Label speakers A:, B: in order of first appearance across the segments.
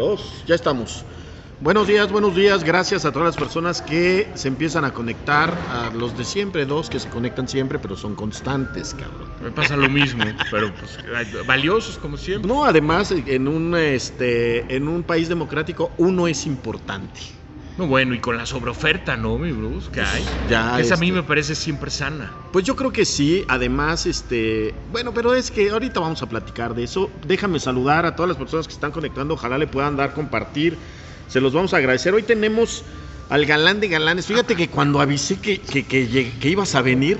A: Dos, ya estamos. Buenos días, buenos días. Gracias a todas las personas que se empiezan a conectar, a los de siempre, dos que se conectan siempre, pero son constantes, cabrón.
B: Me pasa lo mismo, pero pues, valiosos como siempre.
A: No, además, en un, este, en un país democrático, uno es importante.
B: No, bueno, y con la sobreoferta, ¿no, mi Bruce? Que hay.
A: Ya,
B: Esa a mí
A: este,
B: me parece siempre sana.
A: Pues yo creo que sí, además, este, bueno, pero es que ahorita vamos a platicar de eso. Déjame saludar a todas las personas que están conectando, ojalá le puedan dar compartir, se los vamos a agradecer. Hoy tenemos al galán de galanes, fíjate que cuando avisé que, que, que que ibas a venir,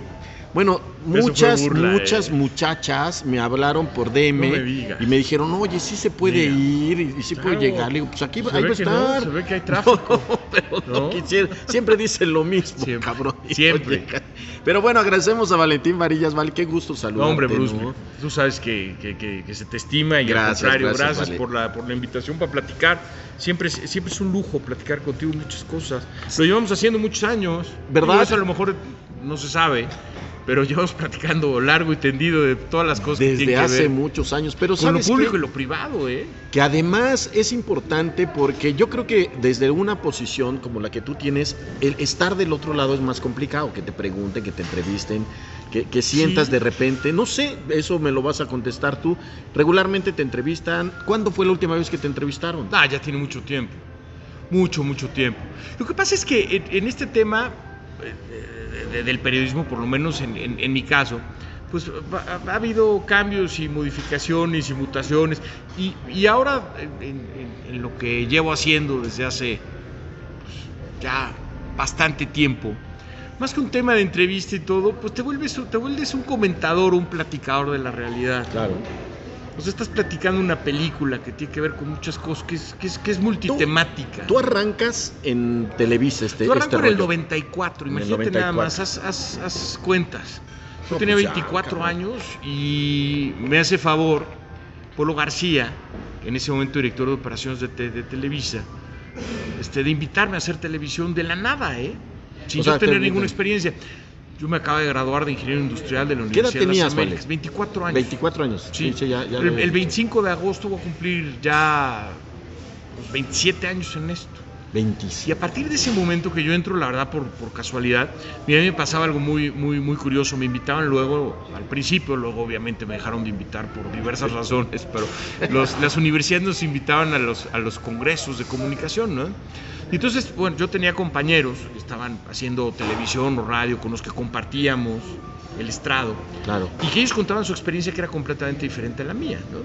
A: bueno,
B: Eso
A: muchas,
B: burla,
A: muchas
B: eh.
A: muchachas me hablaron por DM
B: No me
A: y me dijeron, oye, sí se puede ir y, y sí puede
B: Claro.
A: llegar. Le digo, pues aquí
B: Se
A: ahí va a
B: que no,
A: estar.
B: se ve que hay tráfico.
A: No, pero no,
B: ¿No?
A: quisiera. Siempre dicen lo mismo,
B: Siempre,
A: cabrón. y no
B: siempre.
A: Pero bueno, agradecemos a Valentín Varillas, vale, qué gusto
B: No,
A: saludarte.
B: hombre, Bruce,
A: ¿no?
B: tú sabes que, que- que- que se te estima y
A: Gracias,
B: al contrario,
A: gracias,
B: gracias,
A: vale.
B: por, la, por la invitación para platicar. Siempre es, siempre es un lujo platicar contigo muchas cosas. Lo llevamos haciendo muchos años.
A: ¿Verdad?
B: Digo, Eso a lo mejor no se sabe, pero llevamos platicando largo y tendido de todas las cosas que
A: Desde
B: tienen que
A: hace
B: ver
A: muchos años. Pero
B: con lo público
A: qué?
B: y lo privado, ¿eh?
A: que además es importante porque yo creo que desde una posición como la que tú tienes, el estar del otro lado es más complicado, que te pregunten, que te entrevisten, que, que sientas
B: Sí.
A: de repente, no sé, eso me lo vas a contestar tú, regularmente te entrevistan, ¿cuándo fue la última vez que te entrevistaron?
B: Ah, ya tiene mucho tiempo. Mucho, mucho tiempo. Lo que pasa es que en, en este tema eh, de- del periodismo, por lo menos en, en- mi caso, pues ha, ha habido cambios y modificaciones y mutaciones. Y, y ahora, en lo que llevo haciendo desde hace pues, ya bastante tiempo, más que un tema de entrevista y todo, pues te vuelves, te vuelves un comentador, un platicador de la realidad.
A: Claro.
B: O sea, estás platicando una película que tiene que ver con muchas cosas, que es, que es, que es multitemática.
A: Tú arrancas en Televisa este,
B: Tú arranco
A: este
B: en el
A: rollo.
B: 94,
A: En el
B: imagínate nada
A: 94.
B: más, haz, haz- haz cuentas. Yo
A: No,
B: tenía
A: pues ya,
B: 24
A: cabrón.
B: años y me hace favor Polo García, en ese momento director de operaciones de, te- de Televisa, este, de invitarme a hacer televisión de la nada, ¿eh? Sin
A: O sea,
B: yo tener
A: te-
B: ninguna experiencia. Yo me acabo de graduar de ingeniero industrial de la
A: ¿Qué edad
B: Universidad de
A: tenías,
B: las Américas.
A: Vale?
B: 24 años.
A: 24 años.
B: Sí,
A: sí, ya- ya
B: el, el 25 de agosto voy a cumplir ya pues, 27 años en esto.
A: 27.
B: Y a partir de ese momento que yo entro, la verdad, por, por casualidad, mira, a mí me pasaba algo muy, muy, muy curioso. Me invitaban luego, al principio, luego obviamente me dejaron de invitar por diversas razones, pero los- las universidades nos invitaban a los, a los congresos de comunicación, ¿no? Y entonces, bueno, yo tenía compañeros que estaban haciendo televisión o radio con los que compartíamos el estrado
A: Claro.
B: y que ellos contaban su experiencia que era completamente diferente a la mía, ¿no?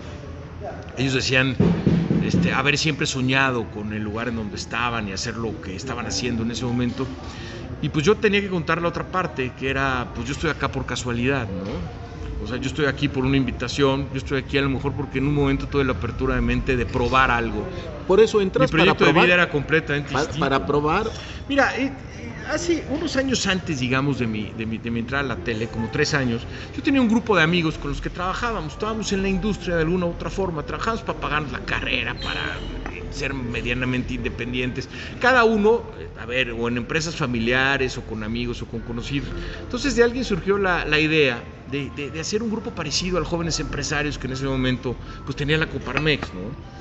B: Ellos decían este, haber siempre soñado con el lugar en donde estaban y hacer lo que estaban haciendo en ese momento. Y pues yo tenía que contar la otra parte, que era, pues yo estoy acá por casualidad, ¿no? O sea, yo estoy aquí por una invitación, yo estoy aquí a lo mejor porque en un momento tuve la apertura de mente de probar algo.
A: Por eso
B: Mi
A: entras para
B: proyecto de
A: probar.
B: vida era completamente
A: pa-
B: distinto.
A: para probar.
B: Mira, eh, hace unos años antes, digamos, de mi, de, mi, de mi entrada a la tele, como tres años, yo tenía un grupo de amigos con los que trabajábamos, estábamos en la industria de alguna u otra forma, trabajábamos para pagarnos la carrera, para eh, ser medianamente independientes, cada uno, eh, a ver, o en empresas familiares, o con amigos, o con conocidos. Entonces de alguien surgió la, la idea de, de- de hacer un grupo parecido al Jóvenes Empresarios que en ese momento pues tenía la Coparmex, ¿no?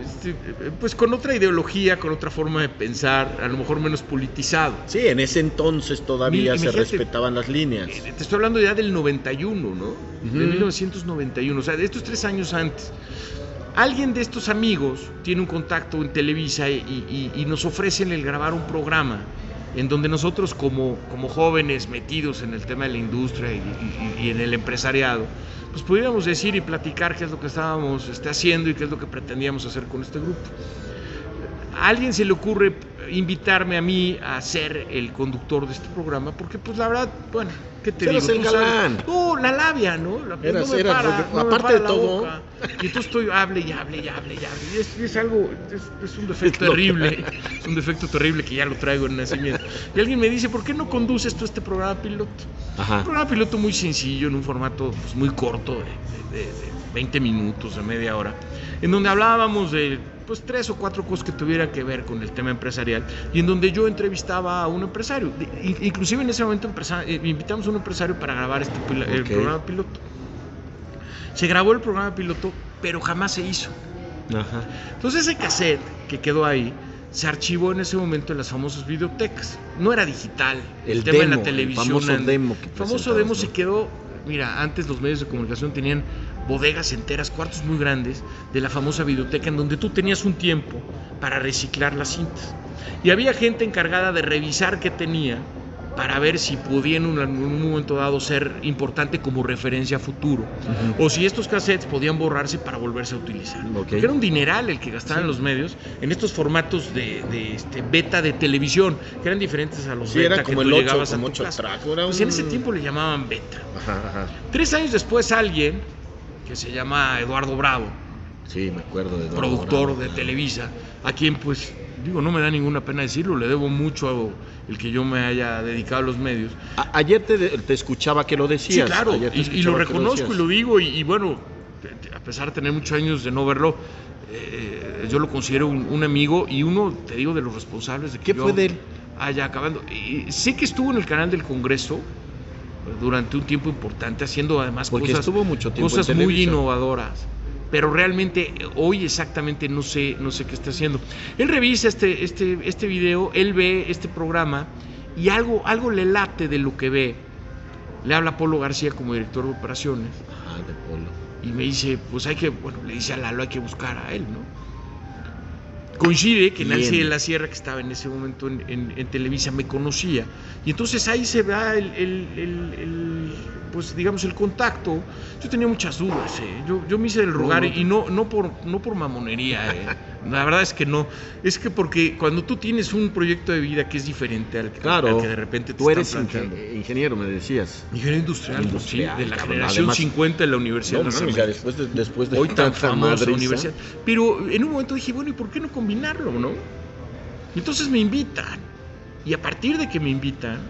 B: Este, pues con otra ideología, con otra forma de pensar, a lo mejor menos politizado.
A: Sí, en ese entonces todavía
B: Mi-
A: se respetaban las líneas.
B: Eh, Te estoy hablando ya del 91, ¿no? De
A: Ujú.
B: 1991, o sea, de estos tres años antes. Alguien de estos amigos tiene un contacto en Televisa y, y- y nos ofrecen el grabar un programa en donde nosotros como, como jóvenes metidos en el tema de la industria y, y- y en el empresariado, pues pudiéramos decir y platicar qué es lo que estábamos este, haciendo y qué es lo que pretendíamos hacer con este grupo. A alguien se le ocurre invitarme a mí a ser el conductor de este programa, porque pues la verdad, bueno, ¿qué te digo?
A: el
B: Tú
A: galán.
B: La labia, ¿no? La,
A: Eras-
B: no me
A: eras-
B: para,
A: porque
B: no me
A: aparte
B: para
A: de todo-
B: boca. Y entonces estoy, hable y hable y hable y hable. Y es, es algo, es, es un defecto
A: Es
B: terrible, es un defecto terrible que ya lo traigo en nacimiento. Y alguien me dice, ¿por qué no conduces tú este programa piloto?
A: Ajá.
B: Un programa piloto muy sencillo, en un formato pues, muy corto, de, de- de- de 20 minutos, de media hora, en donde hablábamos de pues tres o cuatro cosas que tuvieran que ver con el tema empresarial y en donde yo entrevistaba a un empresario. Inclusive en ese momento eh, invitamos a un empresario para grabar este pil- el programa piloto. Se grabó el programa piloto, pero jamás se hizo. Ajá. Entonces ese cassette que quedó ahí se archivó en ese momento en las famosas videotecas. No era digital.
A: El
B: tema en
A: demo,
B: la televisión.
A: el famoso demo que
B: el famoso demo
A: ¿no?
B: se quedó. Mira, antes los medios de comunicación tenían bodegas enteras, cuartos muy grandes de la famosa videoteca en donde tú tenías un tiempo para reciclar las cintas. Y había gente encargada de revisar qué tenía para ver si podía en un, en un momento dado ser importante como referencia a futuro. O si estos cassettes podían borrarse para volverse a utilizar. Porque era un dineral el que gastaban
A: Sí.
B: los medios en estos formatos de, de, este, beta de televisión, que eran diferentes a los
A: Sí,
B: beta
A: era
B: que
A: como
B: tú
A: el 8,
B: llegabas a
A: como
B: tu
A: 8
B: casa.
A: track. Era
B: Pues en ese tiempo le llamaban beta.
A: Ajá, ajá.
B: Tres años después alguien, que se llama Eduardo Bravo,
A: Sí, me acuerdo de Eduardo
B: productor
A: Bravo,
B: de
A: claro.
B: Televisa, a quien pues digo, no me da ninguna pena decirlo, le debo mucho a el que yo me haya dedicado a los medios.
A: A- ayer te, te escuchaba que lo
B: Sí,
A: decías.
B: claro,
A: ayer te
B: y, lo reconozco y lo digo, y, y bueno, a pesar de tener muchos años de no verlo, eh, yo lo considero un, un amigo y uno, te digo, de los responsables de que
A: ¿Qué
B: yo
A: fue de él?
B: haya acabando. Sé que estuvo en el canal del Congreso durante un tiempo importante, haciendo además
A: Porque
B: cosas,
A: estuvo mucho tiempo
B: cosas muy innovadoras. Pero realmente hoy exactamente no sé, no sé qué está haciendo. Él revisa este, este, este video, él ve este programa y algo, algo le late de lo que ve. Le habla a Polo García como director de operaciones
A: Ajá, de Polo.
B: y me dice, pues hay que, bueno, le dice a Lalo, hay que buscar a él, ¿no? Coincide que
A: Bien.
B: Nancy de la Sierra, que estaba en ese momento en, en- en Televisa, me conocía. Y entonces ahí se va el, el- el- el, pues digamos, el contacto. Yo tenía muchas dudas, ¿eh? yo, yo me hice el rogar
A: No, no.
B: y no, no, por, no por mamonería, ¿eh? la verdad es que no. Es que porque cuando tú tienes un proyecto de vida que es diferente al,
A: Claro,
B: al que de repente te
A: tú eres
B: planteando.
A: inge- ingeniero, me decías.
B: Ingeniero industrial,
A: Industrial,
B: sí, de la
A: cabrón,
B: generación
A: además-
B: 50 de la Universidad
A: No, mames, ya después de, después de
B: hoy tan famosa universidad. Pero en un momento dije, bueno, ¿y por qué no combinarlo, no? Entonces me invitan. Y a partir de que me invitan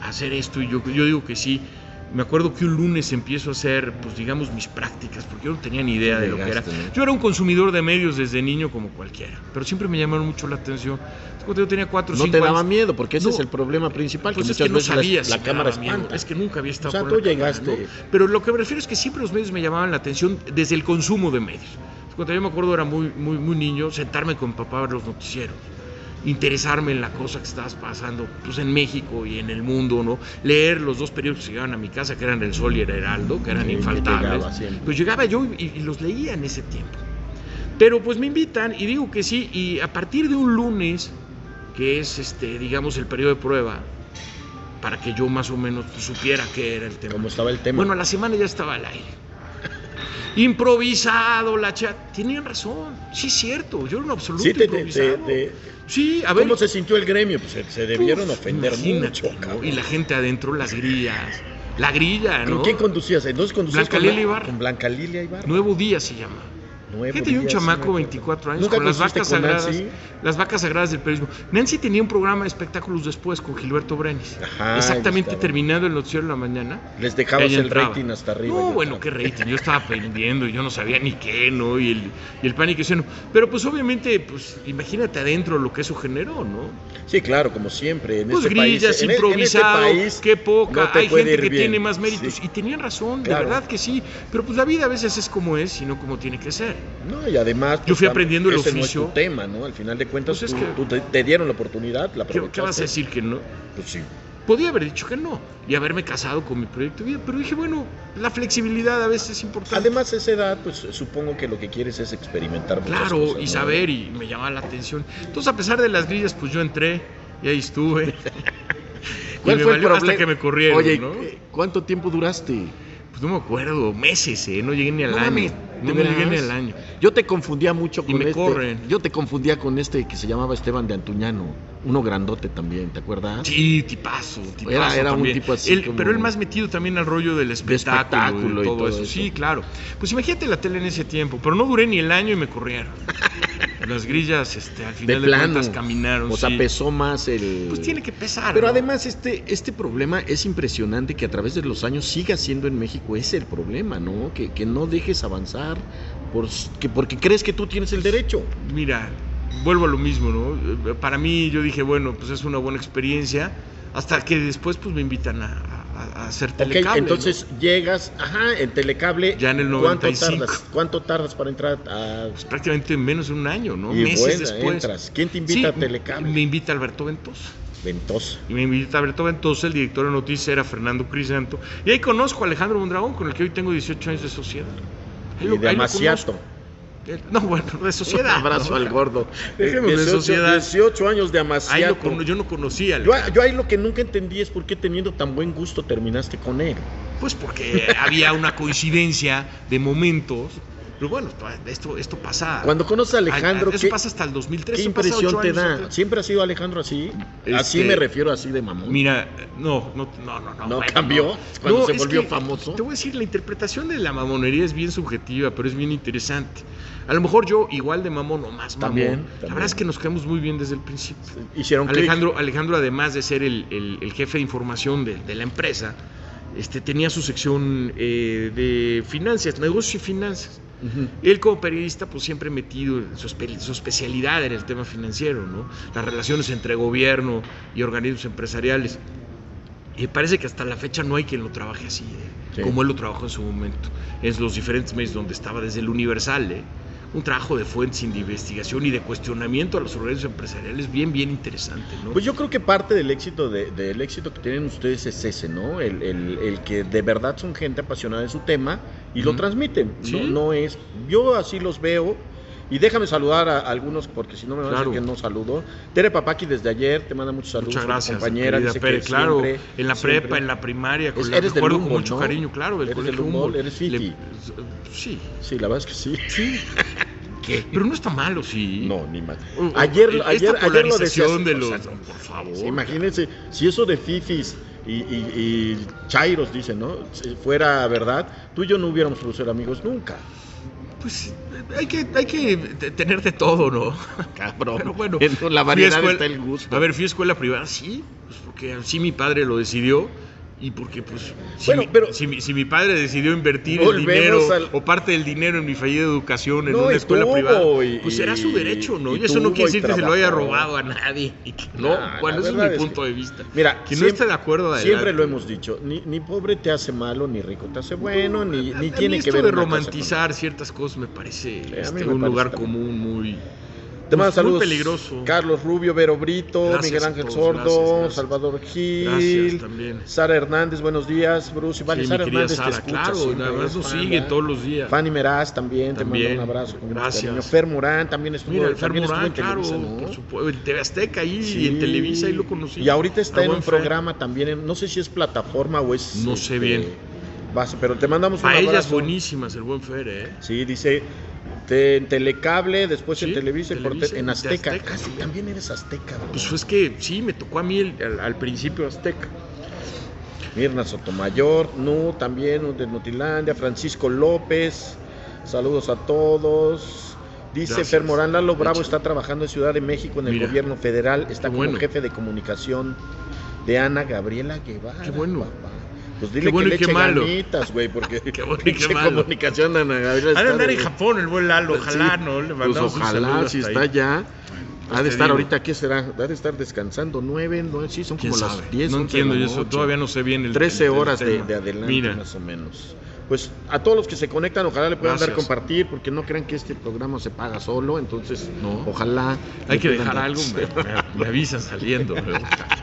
B: a hacer esto, y yo, yo digo que sí, me acuerdo que un lunes empiezo a hacer, pues digamos, mis prácticas, porque yo no tenía ni idea de lo que era. Yo era un consumidor de medios desde niño como cualquiera, pero siempre me llamaron mucho la atención. Cuando yo tenía cuatro o
A: No
B: cinco
A: te daba
B: años,
A: miedo, porque ese
B: No.
A: es el problema principal,
B: pues
A: que
B: es que no
A: veces la- la, cámara espanta.
B: Es que nunca había estado
A: O sea,
B: por
A: tú
B: la cámara,
A: llegaste-
B: ¿no? Pero lo que me refiero es que siempre los medios me llamaban la atención desde el consumo de medios. Cuando yo me acuerdo era muy, muy, muy niño, sentarme con papá a ver los noticieros, interesarme en la cosa que estabas pasando pues, en México y en el mundo, ¿no? Leer los dos periódicos que llegaban a mi casa, que eran El Sol y El Heraldo, que eran
A: Sí, que
B: infaltables.
A: llegaba.
B: Pues llegaba yo y, y los leía en ese tiempo. Pero pues me invitan y digo que sí, y a partir de un lunes, que es este, digamos, el periodo de prueba, para que yo más o menos supiera qué era el tema.
A: Como estaba el tema.
B: Bueno, a la semana ya estaba al aire. Improvisado, la chat. Tenían razón. Sí, es cierto. Yo era un absoluto
A: sí, te,
B: improvisado.
A: te- te-
B: Sí, a ver.
A: ¿Cómo se sintió el gremio? Pues se, debieron
B: Uf,
A: ofender mucho,
B: ¿no? Y la gente adentro, las grillas. La grilla,
A: ¿Con
B: ¿no?
A: quién conducías? Entonces conducías
B: Blanca
A: con,
B: Lilia Ibarra.
A: con Blanca Lilia Ibarra.
B: Nuevo Día se llama.
A: Nuevo
B: Fíjate, yo un chamaco,
A: me acuerdo.
B: 24 años,
A: ¿Nunca
B: con las vacas
A: con
B: sagradas.
A: Nancy?
B: Las vacas sagradas del periodismo. Nancy tenía un programa de espectáculos después con Gilberto Brenis.
A: Ajá,
B: Exactamente terminando el noticiero de la mañana.
A: Les dejabas el
B: entraba.
A: rating hasta arriba.
B: No,
A: y
B: bueno, qué rating. Yo estaba aprendiendo y yo no sabía ni qué, ¿no? Y el, y el pánico escénico. Pero pues obviamente, pues imagínate adentro lo que eso generó, ¿no?
A: Sí, claro, como siempre. En
B: Pues
A: este
B: grillas,
A: país, en- en este
B: improvisado,
A: país
B: qué poca.
A: no
B: Hay gente que
A: bien.
B: tiene más méritos.
A: Sí.
B: Y tenían razón,
A: Claro.
B: de verdad que sí. Pero pues la vida a veces es como es y no como tiene que ser.
A: No, y además.
B: Yo fui
A: tam-
B: aprendiendo el
A: ese no es
B: oficio.
A: tu tema, ¿no? Al final de cuentas,
B: Pues es
A: tú,
B: que-
A: tú te, dieron la oportunidad, la
B: ¿Qué, qué
A: aprovechaste.
B: vas a decir que no?
A: Pues sí.
B: Podía haber dicho que no y haberme casado con mi proyecto de vida, pero dije, bueno, la flexibilidad a veces es importante.
A: Además, a esa edad, pues supongo que lo que quieres es experimentar
B: claro,
A: cosas,
B: y
A: ¿no?
B: saber, y me llamaba la atención. Entonces, a pesar de las grillas, pues yo entré y ahí estuve. y
A: ¿Cuál
B: me
A: fue el
B: hasta que me corrieron,
A: Oye,
B: ¿no?
A: ¿cuánto tiempo duraste?
B: Pues no me acuerdo, meses, ¿eh? No llegué ni al
A: No
B: año. No
A: ¿de
B: me llegué al año.
A: Yo te confundía mucho
B: Y
A: con
B: me
A: este.
B: corren.
A: Yo te confundía con este que se llamaba Esteban de Antuñano, uno grandote también, ¿te acuerdas?
B: Sí, tipazo, tipazo
A: Era- era un tipo así
B: Él-
A: como-
B: Pero él más metido también al rollo del espectáculo,
A: espectáculo
B: y
A: y
B: todo,
A: todo
B: eso.
A: eso.
B: Sí, claro. Pues imagínate la tele en ese tiempo, pero no duré ni el año y me corrieron. Las grillas, este, al
A: De
B: final de,
A: plano.
B: cuentas caminaron.
A: O sea,
B: sí.
A: pesó más el.
B: Pues tiene que pesar.
A: Pero
B: ¿no?
A: además este, este problema es impresionante que a través de los años siga siendo en México ese el problema, ¿no? Que, que no dejes avanzar por, que, porque crees que tú tienes el derecho.
B: Mira, vuelvo a lo mismo, ¿no? Eh, Para mí yo dije, bueno, pues es una buena experiencia, hasta que después pues me invitan a, a- a- a hacer telecable.
A: entonces llegas, ajá, en Telecable.
B: Ya en el
A: ¿cuánto
B: 95.
A: tardas? ¿Cuánto tardas para entrar a.?
B: Pues prácticamente en menos de un año, ¿no?
A: Y
B: Meses
A: bueno,
B: después.
A: entras. ¿Quién te invita
B: Sí,
A: a Telecable?
B: Me invita Alberto Ventosa.
A: Ventosa.
B: Y me invita Alberto Ventosa, el director de noticias era Fernando Crisanto. Y ahí conozco a Alejandro Mondragón, con el que hoy tengo 18 años de sociedad. Ahí
A: Y
B: lo-
A: de
B: ahí lo No, bueno, de
A: Un
B: sociedad.
A: abrazo al gordo.
B: Dejemos de
A: 18,
B: sociedad.
A: 18 años de Amaciato.
B: yo no conocía
A: Yo, yo ahí lo que nunca entendí es por qué teniendo tan buen gusto terminaste con él.
B: Pues porque había una coincidencia de momentos. Pero bueno, esto, esto pasa.
A: Cuando conoces a Alejandro,
B: Eso
A: ¿qué,
B: pasa hasta el 2003.
A: qué impresión te da? ¿Siempre ha sido Alejandro así? Así
B: Este,
A: me refiero, así de mamón.
B: Mira, no, no, no, no.
A: ¿No
B: bueno,
A: cambió cuando se volvió
B: que,
A: famoso?
B: Te voy a decir, la interpretación de la mamonería es bien subjetiva, pero es bien interesante. A lo mejor yo, igual de mamón o más mamón.
A: También,
B: La verdad es que nos quedamos muy bien desde el principio.
A: Hicieron.
B: Alejandro, Alejandro, además de ser el, el- el jefe de información de, de la empresa, este, tenía su sección eh, de finanzas, negocios y finanzas.
A: Ujú.
B: Él como periodista, pues siempre metido, en su, espe- su especialidad en el tema financiero, ¿no? Las relaciones entre gobierno y organismos empresariales. Y parece que hasta la fecha no hay quien lo trabaje así, ¿eh?
A: Sí.
B: como él lo trabajó en su momento, en los diferentes medios donde estaba, desde el Universal, ¿eh? Un trabajo de fuentes de investigación y de cuestionamiento a los organismos empresariales bien, bien interesante, ¿no?
A: Pues yo creo que parte del éxito de- del éxito que tienen ustedes es ese, ¿no? El, el- el que de verdad son gente apasionada de su tema y lo transmiten.
B: Sí.
A: No, no es. Yo así los veo. Y déjame saludar a algunos porque si no me van a decir que no saludo. Tere Papaki desde ayer te manda muchos saludos.
B: Muchas gracias,
A: compañera. dice que
B: claro,
A: siempre-
B: en la
A: siempre-
B: prepa, en la primaria, con
A: Es-
B: la
A: eres
B: recuerdo con
A: Humboldt,
B: mucho
A: ¿no?
B: cariño, claro, del
A: Eres del Humboldt, eres fifi.
B: Le- sí,
A: Sí, la verdad es que sí.
B: sí. Pero no está malo, sí.
A: No, ni más. Ayer,
B: esta
A: ayer, ayer lo decías.
B: de
A: o
B: los, por favor.
A: Sí, imagínense, si eso de fifis y, y, y chairos, dicen, ¿no? Si fuera verdad, tú y yo no hubiéramos podido ser amigos nunca.
B: Pues hay que, hay que te- tener de todo, ¿no?
A: Cabrón.
B: Pero bueno,
A: en la variedad
B: escuela-
A: está el gusto.
B: A ver, fui a escuela privada, sí, pues porque así mi padre lo decidió y porque pues si,
A: Bueno,
B: mi,
A: pero-
B: si, mi, si mi padre decidió invertir el dinero
A: al-
B: o parte del dinero en mi fallida educación en
A: No,
B: una escuela
A: tuvo,
B: privada,
A: y-
B: pues será su derecho, ¿no?
A: y
B: Y, eso no quiere decir que se lo haya robado a nadie. que- no,
A: Nah,
B: bueno, ese es mi
A: es
B: punto
A: que-
B: de vista.
A: Mira,
B: Quien no esté de acuerdo,
A: Siempre
B: adelante.
A: lo hemos dicho, ni, ni pobre te hace malo, ni rico te hace bueno, ni,
B: A-
A: ni
B: a
A: tiene que
B: esto
A: ver
B: de
A: cosa con
B: romantizar ciertas cosas me parece este,
A: me
B: un
A: parece
B: lugar
A: también.
B: común muy
A: Te mando
B: Pues,
A: saludos.
B: muy peligroso.
A: Carlos Rubio, Vero Brito,
B: Gracias
A: Miguel Ángel
B: todos,
A: Sordo,
B: gracias, gracias.
A: Salvador Gil,
B: también.
A: Sara Hernández, buenos días, Bruce. y Vale,
B: Sí,
A: Sara Hernández
B: Sara,
A: te escucha
B: claro,
A: siempre,
B: nos
A: fan,
B: sigue todos los días.
A: Fanny Meraz también, te mando un abrazo con
B: gracias.
A: Fer Morán también estuvo,
B: Mira, el Fer
A: también estuvo en
B: claro,
A: Televisa, ¿no?
B: por supuesto, en TV Azteca ahí
A: Sí.
B: y en Televisa ahí lo conocí.
A: Y ahorita está en un
B: Fer.
A: programa también, en- no sé si es plataforma o es...
B: No sé
A: este,
B: bien.
A: base, pero te mandamos un
B: A ellas
A: abrazo.
B: buenísimas, el buen Fer, ¿eh?
A: Sí, dice te- en Telecable, después en Televisa, en Azteca.
B: Azteca
A: Ah, sí,
B: también.
A: eres Azteca, ¿verdad?
B: Pues es que sí, me tocó a mí el- al, al principio Azteca.
A: Mirna Sotomayor, Nu también de Notilandia, Francisco López, saludos a todos. Dice
B: Gracias.
A: Fer Morán, Lalo Bravo está trabajando en Ciudad de México en el
B: Mira,
A: gobierno federal, está como
B: bueno.
A: jefe de comunicación de Ana Gabriela Guevara.
B: Qué bueno.
A: papá. Pues dile
B: bueno
A: que
B: y
A: le
B: qué malo.
A: güey, porque
B: Qué bueno y qué malo.
A: comunicación de Ana Gabriela
B: Ha de andar en Japón el buen Lalo, ojalá,
A: Sí.
B: ¿no? Le
A: Pues ojalá, si está
B: ahí.
A: ya. Ha
B: te
A: de estar
B: digo.
A: ahorita, ¿qué será? Ha de estar descansando nueve, nueve, sí, son
B: ¿Quién
A: como
B: sabe?
A: las 10.
B: no
A: 11 de
B: entiendo yo eso, todavía no sé bien el
A: 13
B: el- el
A: horas de, de adelante
B: Mira,
A: más o menos. Pues a todos los que se conectan, ojalá le puedan dar
B: Gracias.
A: compartir, porque no crean que este programa se paga solo, entonces
B: No.
A: ojalá.
B: hay que dejar
A: dar-
B: algo, me, me- me avisan saliendo. pero,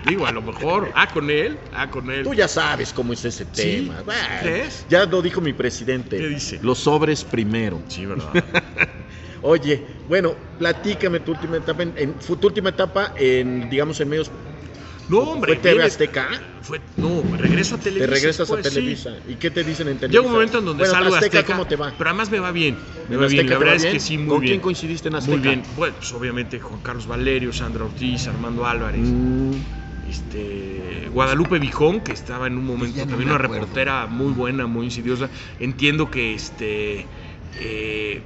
B: Digo, a lo mejor, ah, con él, ah, con él.
A: Tú ya sabes cómo es ese tema. Bueno,
B: ¿Crees?
A: Ya lo dijo mi presidente.
B: ¿Qué dice?
A: Los sobres primero.
B: Sí, ¿verdad?
A: Oye, bueno, platícame tu última etapa en, en- tu última etapa en, digamos, en medios.
B: No, hombre.
A: ¿Fue TV Azteca?
B: Fue, no, regreso a Televisa.
A: Te regresas a
B: sí.
A: Televisa. ¿Y qué te dicen en Televisa?
B: Llega un momento en donde
A: bueno,
B: salgo
A: Azteca,
B: Azteca.
A: ¿cómo te va?
B: Pero además me va bien. Me
A: ¿En
B: va bien. La verdad es
A: bien?
B: que sí, muy
A: ¿Con
B: bien.
A: quién coincidiste en Azteca?
B: Muy bien. Bueno, pues obviamente Juan Carlos Valerio, Sandra Ortiz, Armando Álvarez.
A: Mm,
B: este Guadalupe Bijón, que estaba en un momento
A: Ya no
B: también una
A: acuerdo.
B: reportera muy buena, muy insidiosa. Entiendo que este eh,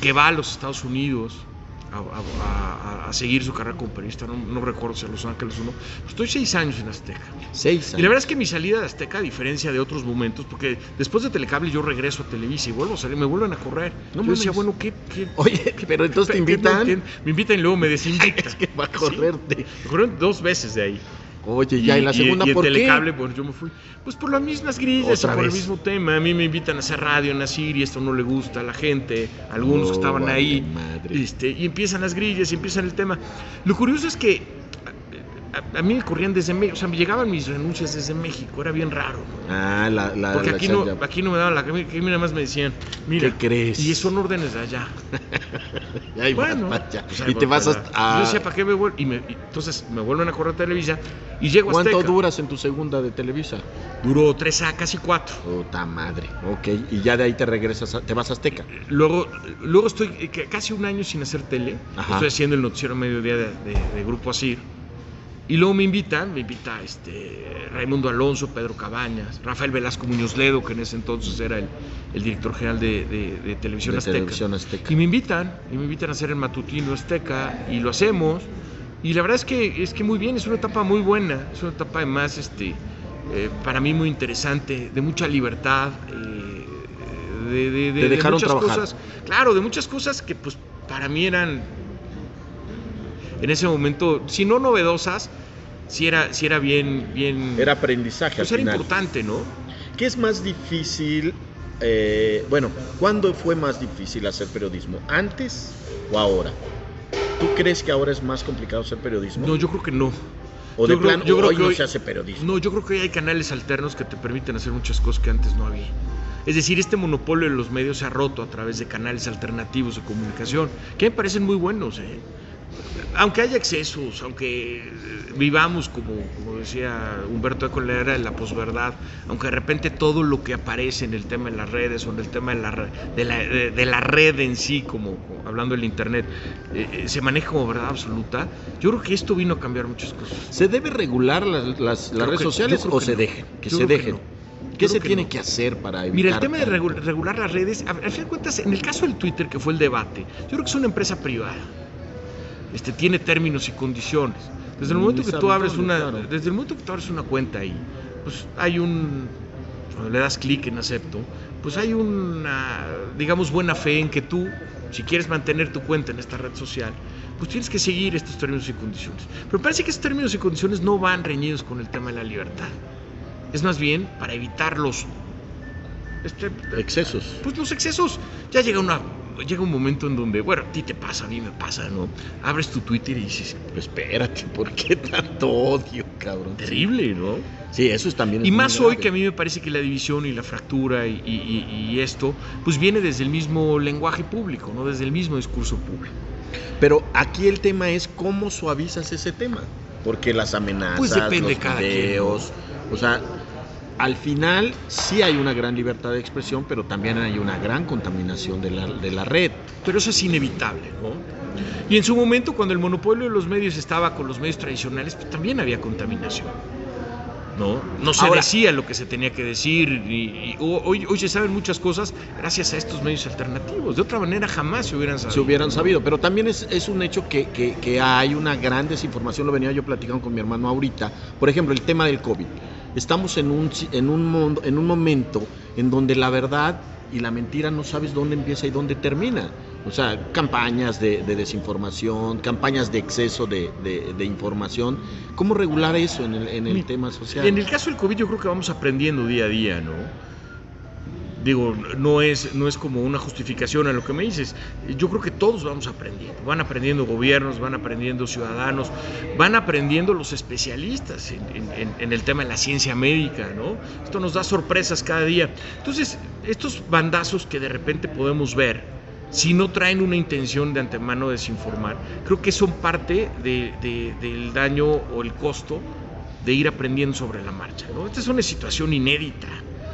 B: que va a los Estados Unidos a, a- a- a seguir su carrera como periodista, no, no recuerdo si a Los Ángeles o no. Estoy seis años en Azteca.
A: seis
B: Y la
A: años.
B: verdad es que mi salida de Azteca, a diferencia de otros momentos, porque después de Telecable yo regreso a Televisa y vuelvo a salir, me vuelven a correr.
A: No
B: yo decía, bueno, ¿qué? qué
A: Oye, pero entonces te invitan.
B: me invitan y luego me desinvitan.
A: Es que va a correrte.
B: Me corrieron dos veces de ahí.
A: Oye, ya, ¿y la segunda
B: y en
A: por qué?
B: Telecable, pues yo me fui. Pues por las mismas grillas, y por
A: vez.
B: el mismo tema. A mí me invitan a hacer radio en Asir y esto no le gusta a la gente, algunos que estaban
A: vale
B: ahí.
A: madre.
B: Este, y empiezan las grillas y empiezan el tema. Lo curioso es que a, mí me corrían desde México, o sea, me llegaban mis renuncias desde México, era bien raro. ¿no?
A: Ah, la, la,
B: Porque
A: la
B: aquí no, aquí no me daban la aquí nada más me decían, mira,
A: ¿Qué crees?
B: Y son órdenes de allá.
A: Ahí vas
B: bueno,
A: para allá.
B: pues
A: y te vas
B: allá.
A: a-
B: Yo decía, ¿para qué me vuelvo? Y, me- y entonces me vuelven a correr a Televisa y llego a
A: ¿Cuánto duras en tu segunda de Televisa?
B: Duró tres a casi cuatro.
A: Puta madre. Ok, y ya de ahí te regresas, a- te vas a Azteca.
B: Luego, luego estoy eh, casi un año sin hacer tele.
A: Ajá.
B: Estoy haciendo el noticiero mediodía de, de- de Grupo Asir. Y luego me invitan, me invita este, Raimundo Alonso, Pedro Cabañas, Rafael Velasco Muñoz Ledo, que en ese entonces era el, el director general de, de- de Televisión
A: de
B: Azteca.
A: Televisión Azteca.
B: Y me invitan, y me invitan a hacer el matutino Azteca, y lo hacemos. Y la verdad es que, es que muy bien, es una etapa muy buena, es una etapa además este, eh, para mí muy interesante, de mucha libertad, eh, de, de, de-
A: dejaron
B: muchas
A: trabajar.
B: cosas, claro, de muchas cosas que pues para mí eran en ese momento, si no novedosas, si era, si era bien, bien,
A: Era aprendizaje
B: pues
A: al
B: era
A: final.
B: importante, ¿no?
A: ¿Qué es más difícil? eh, bueno, ¿cuándo fue más difícil hacer periodismo? ¿Antes o ahora? ¿Tú crees que ahora es más complicado hacer periodismo?
B: No, yo creo que no.
A: ¿O de
B: creo-
A: plano
B: yo creo
A: hoy
B: que
A: no
B: hoy-
A: se hace periodismo?
B: No, yo creo que hoy hay canales alternos que te permiten hacer muchas cosas que antes no había. Es decir, este monopolio de los medios se ha roto a través de canales alternativos de comunicación, que me parecen muy buenos. ¿eh? Aunque haya excesos, aunque eh, vivamos, como, como decía Humberto Eco en la era de la posverdad, aunque de repente todo lo que aparece en el tema de las redes o en el tema de la, de la, de- de la red en sí, como, hablando del Internet, eh, eh, se maneja como verdad absoluta, yo creo que esto vino a cambiar muchas cosas.
A: ¿Se debe regular las, las- redes
B: que-
A: sociales o se
B: no.
A: dejen? Que
B: Yo
A: se
B: que
A: dejen.
B: no.
A: ¿Qué se
B: que
A: tiene
B: no.
A: que hacer para evitar
B: Mira, el tema de regular las redes, al fin de cuentas, en el caso del Twitter, que fue el debate, yo creo que es una empresa privada. Este, tiene términos y condiciones. Desde el
A: Ni
B: momento que tú abres una,
A: claro.
B: desde el momento que tú abres una cuenta ahí, pues hay un, cuando le das clic en acepto, pues hay una, digamos, buena fe en que tú, si quieres mantener tu cuenta en esta red social, pues tienes que seguir estos términos y condiciones. Pero parece que estos términos y condiciones no van reñidos con el tema de la libertad. Es más bien para evitar los este,
A: Excesos.
B: pues los excesos. Ya llega una llega un momento en donde, bueno, a ti te pasa, a mí me pasa, ¿no? Abres tu Twitter y dices,
A: espérate, ¿por qué tanto odio, cabrón?
B: terrible, ¿no?
A: Sí, eso es también.
B: Y más hoy que a mí me parece que la división y la fractura y, y- y- y esto, pues viene desde el mismo lenguaje público, ¿no? Desde el mismo discurso público.
A: Pero aquí el tema es cómo suavizas ese tema. Porque las amenazas,
B: Pues depende
A: los
B: cada quien,
A: videos, o sea, al final sí hay una gran libertad de expresión, pero también hay una gran contaminación de la, de la red.
B: Pero eso es inevitable, ¿no? Y en su momento, cuando el monopolio de los medios estaba con los medios tradicionales, pues también había contaminación. ¿No? No se
A: Ahora-
B: decía lo que se tenía que decir. Y, y hoy, hoy se saben muchas cosas gracias a estos medios alternativos. De otra manera, jamás se hubieran sabido.
A: Se hubieran sabido, pero también es, es un hecho que, que- que hay una gran desinformación, lo venía yo platicando con mi hermano ahorita. Por ejemplo, el tema del COVID. Estamos en un, en un, mundo, en un momento en donde la verdad y la mentira no sabes dónde empieza y dónde termina. O sea, campañas de, de desinformación, campañas de exceso de, de- de información. ¿Cómo regular eso en el, en el
B: Mi-
A: tema social?
B: En el caso del COVID yo creo que vamos aprendiendo día a día, ¿no? Digo, no es, no es como una justificación a lo que me dices. Yo creo que todos vamos aprendiendo. Van aprendiendo gobiernos, van aprendiendo ciudadanos, van aprendiendo los especialistas en, el tema de la ciencia médica, ¿no? Esto nos da sorpresas cada día. Entonces, estos bandazos que de repente podemos ver, si no traen una intención de antemano de desinformar, creo que son parte de- de- del daño o el costo de ir aprendiendo sobre la marcha. ¿no? Esta es una situación inédita.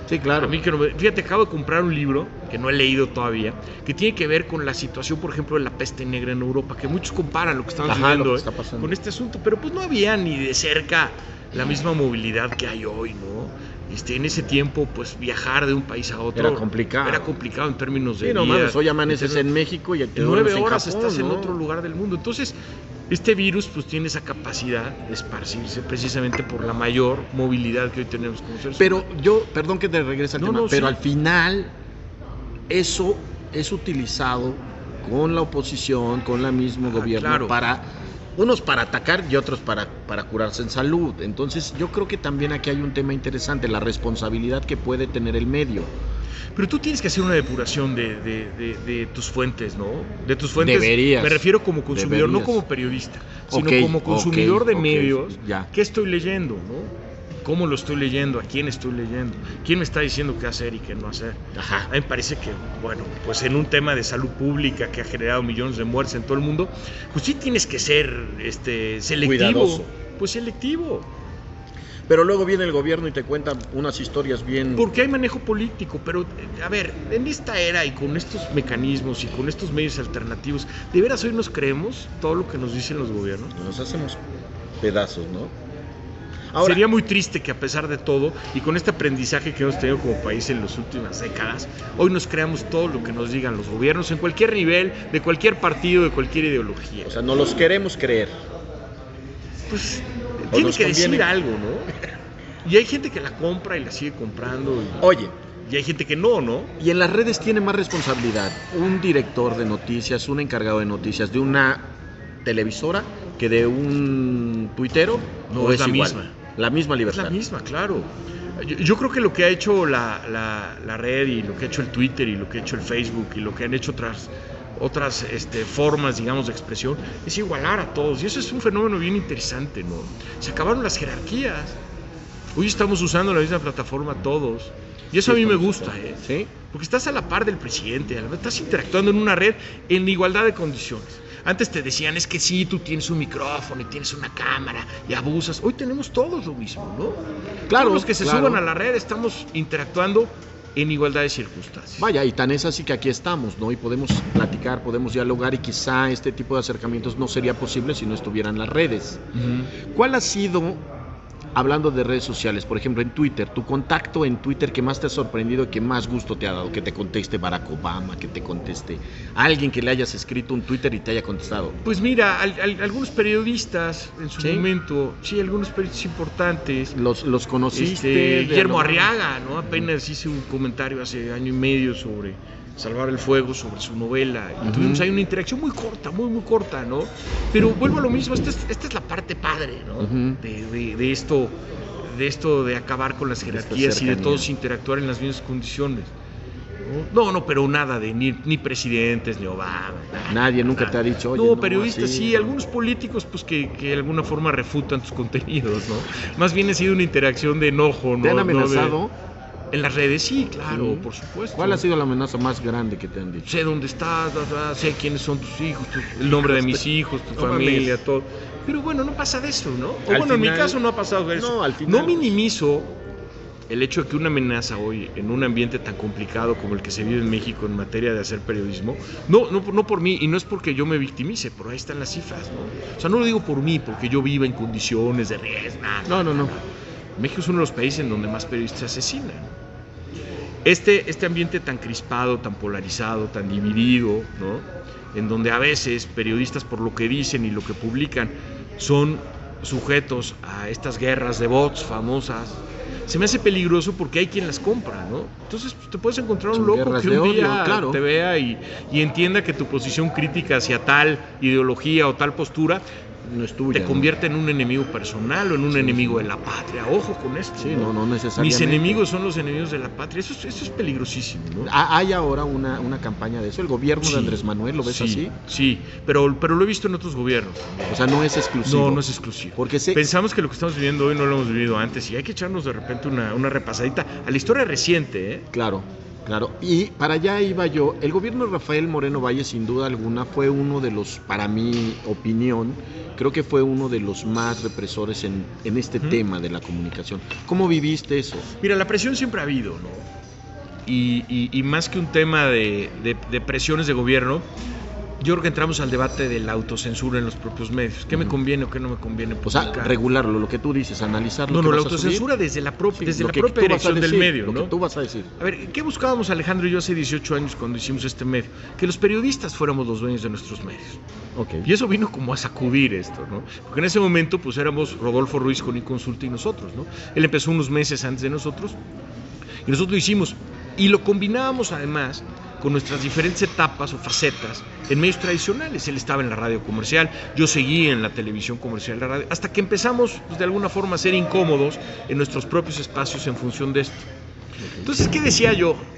A: Sí, claro.
B: A mí que no me- fíjate, acabo de comprar un libro que no he leído todavía, que tiene que ver con la situación, por ejemplo, de la peste negra en Europa, que muchos comparan lo que estamos
A: Ajá,
B: viviendo
A: lo que
B: ¿eh? con este asunto, pero pues no había ni de cerca la misma movilidad que hay hoy, ¿no? Este, en ese tiempo, pues viajar de un país a otro
A: Era complicado.
B: Era complicado en términos de
A: Sí, no
B: días,
A: mames, hoy amaneces
B: en
A: en México y
B: en nueve
A: duermes en
B: horas
A: Japón,
B: estás en otro lugar del mundo. Entonces, este virus pues tiene esa capacidad de esparcirse precisamente por la mayor movilidad que hoy tenemos como seres
A: Pero yo, perdón que te regrese al
B: No,
A: tema,
B: no,
A: pero
B: sí.
A: al final eso es utilizado con la oposición, con el mismo
B: Ah,
A: gobierno
B: claro.
A: para unos para atacar y otros para, para curarse en salud. Entonces yo creo que también aquí hay un tema interesante, la responsabilidad que puede tener el medio.
B: Pero tú tienes que hacer una depuración de, de- de- de tus fuentes, ¿no? De tus fuentes.
A: Deberías.
B: Me refiero como consumidor, no como periodista, sino como consumidor de medios.
A: ya.
B: ¿Qué estoy leyendo, no? ¿Cómo lo estoy leyendo? ¿A quién estoy leyendo? ¿Quién me está diciendo qué hacer y qué no hacer?
A: Ajá.
B: A mí me parece que, bueno, pues en un tema de salud pública que ha generado millones de muertes en todo el mundo, pues sí tienes que ser este, selectivo.
A: Cuidadoso.
B: Pues selectivo.
A: Pero luego viene el gobierno y te cuenta unas historias bien...
B: Porque hay manejo político, pero eh, a ver, en esta era y con estos mecanismos y con estos medios alternativos, ¿de veras hoy nos creemos todo lo que nos dicen los gobiernos?
A: Nos hacemos pedazos, ¿no?
B: Sería muy triste que a pesar de todo y con este aprendizaje que hemos tenido como país en las últimas décadas, hoy nos creamos todo lo que nos digan los gobiernos en cualquier nivel, de cualquier partido, de cualquier ideología.
A: o sea, no los queremos creer.
B: Pues tiene que decir algo, ¿no? Y hay gente que la compra y la sigue comprando y,
A: Oye,
B: y hay gente que no, ¿no?
A: y en las redes tiene más responsabilidad un director de noticias, un encargado de noticias de una televisora que de un tuitero.
B: No,
A: ¿O
B: es la
A: igual?
B: misma.
A: La misma
B: Es
A: libertad.
B: la misma, claro. Yo, yo creo que lo que ha hecho la, la- la red y lo que ha hecho el Twitter y lo que ha hecho el Facebook y lo que han hecho otras, otras este, formas, digamos, de expresión, es igualar a todos. Y eso es un fenómeno bien interesante, ¿no? Se acabaron las jerarquías. Hoy estamos usando la misma plataforma todos. Y eso
A: Sí,
B: a mí me gusta. ¿eh?
A: Sí.
B: Porque estás a la par del presidente, estás interactuando en una red en igualdad de condiciones. Antes te decían, es que sí, tú tienes un micrófono y tienes una cámara y abusas. Hoy tenemos todos lo mismo, ¿no?
A: Claro,
B: Todos los que se
A: claro.
B: suban a la red estamos interactuando en igualdad de circunstancias.
A: Vaya, y tan es así que aquí estamos, ¿no? Y podemos platicar, podemos dialogar y quizá este tipo de acercamientos no sería posible si no estuvieran las redes. ¿Cuál ha sido, hablando de redes sociales, por ejemplo en Twitter, tu contacto en Twitter que más te ha sorprendido y que más gusto te ha dado? Que te conteste Barack Obama, que te conteste alguien que le hayas escrito un Twitter y te haya contestado.
B: Pues mira, al- al- algunos periodistas en su
A: ¿Sí?
B: momento, sí, algunos periodistas importantes.
A: ¿Los, los conociste?
B: Este, Guillermo Arriaga, ¿no? Apenas hice un comentario hace año y medio sobre Salvar el Fuego, sobre su novela. Y
A: Ujú.
B: tuvimos ahí una interacción muy corta, muy, muy corta, ¿no? Pero vuelvo a lo mismo, esta es, esta es la parte padre, ¿no?
A: Ujú.
B: de, de- de esto, de esto de acabar con las jerarquías y de todos interactuar en las mismas condiciones. ¿no? No, pero nada de ni, ni presidentes, ni Obama. nada,
A: Nadie nunca
B: nada.
A: te ha dicho, oye,
B: No,
A: no,
B: periodistas
A: así,
B: sí,
A: no.
B: algunos políticos pues que, que de alguna forma refutan tus contenidos, ¿no? Más bien ha sido una interacción de enojo, ¿no?
A: ¿Te han
B: No de-
A: amenazado?
B: En las redes sí, claro,
A: Sí.
B: por supuesto.
A: ¿Cuál ha sido la amenaza más grande que te han dicho?
B: Sé dónde estás, sé quiénes son tus hijos, el nombre de mis hijos, tu
A: No
B: familia,
A: mames.
B: todo. Pero bueno, no pasa de eso, ¿no? O
A: Al
B: bueno, en mi
A: final-
B: caso no ha pasado de eso.
A: No, al final-
B: No minimizo el hecho de que una amenaza hoy en un ambiente tan complicado como el que se vive en México en materia de hacer periodismo, no, no, no por mí, y no es porque yo me victimice, pero ahí están las cifras, ¿no? O sea, no lo digo por mí, porque yo viva en condiciones de riesgo.
A: No, no, no.
B: México es uno de los países en donde más periodistas se asesinan. Este, este ambiente tan crispado, tan polarizado, tan dividido, ¿no? en donde a veces periodistas por lo que dicen y lo que publican son sujetos a estas guerras de bots famosas, se me hace peligroso porque hay quien las compra, ¿no? Entonces pues, te puedes encontrar un
A: Son
B: loco que un
A: odio,
B: día
A: claro.
B: te vea y, y entienda que tu posición crítica hacia tal ideología o tal postura
A: No es tuya.
B: te
A: ¿no?
B: convierte en un enemigo personal o en un
A: Sí,
B: enemigo
A: sí.
B: de la patria. Ojo con esto.
A: Sí, no, no necesariamente.
B: Mis enemigos son los enemigos de la patria. Eso es, eso es peligrosísimo, ¿no?
A: Ha- Hay ahora una, una campaña de eso. ¿El gobierno
B: Sí,
A: de Andrés Manuel lo ves
B: sí,
A: así?
B: Sí, pero, pero lo he visto en otros gobiernos.
A: O sea, no es exclusivo.
B: No, no es exclusivo.
A: Porque
B: Pensamos que lo que estamos viviendo hoy no lo hemos vivido antes y hay que echarnos de repente una, una repasadita a la historia reciente, ¿eh?
A: Claro, claro. Y para allá iba yo. El gobierno de Rafael Moreno Valle, sin duda alguna, fue uno de los, para mi opinión, creo que fue uno de los más represores en, en este tema de la comunicación. ¿Cómo viviste eso?
B: Mira, la presión siempre ha habido, ¿no? Y, y- y más que un tema de, de- de presiones de gobierno, yo creo que entramos al debate de la autocensura en los propios medios. ¿Qué me
A: Ujú.
B: conviene o qué no me conviene
A: O sea,
B: publicar?
A: regularlo, lo que tú dices, analizarlo.
B: no, no, la autocensura desde la, propia desde la propia dirección del medio,
A: Lo
B: ¿no?
A: que tú vas a decir.
B: A ver, ¿qué buscábamos Alejandro y yo hace 18 años cuando hicimos este medio? Que los periodistas fuéramos los dueños de nuestros medios.
A: Ok.
B: Y eso vino como a sacudir esto, ¿no? Porque en ese momento pues éramos Rodolfo Ruiz con Inconsulta y nosotros, ¿no? Él empezó unos meses antes de nosotros y nosotros lo hicimos. Y lo combinábamos además con nuestras diferentes etapas o facetas en medios tradicionales. Él estaba en la radio comercial, yo seguí en la televisión comercial, la radio, hasta que empezamos pues, de alguna forma a ser incómodos en nuestros propios espacios en función de esto. Entonces, ¿qué decía yo?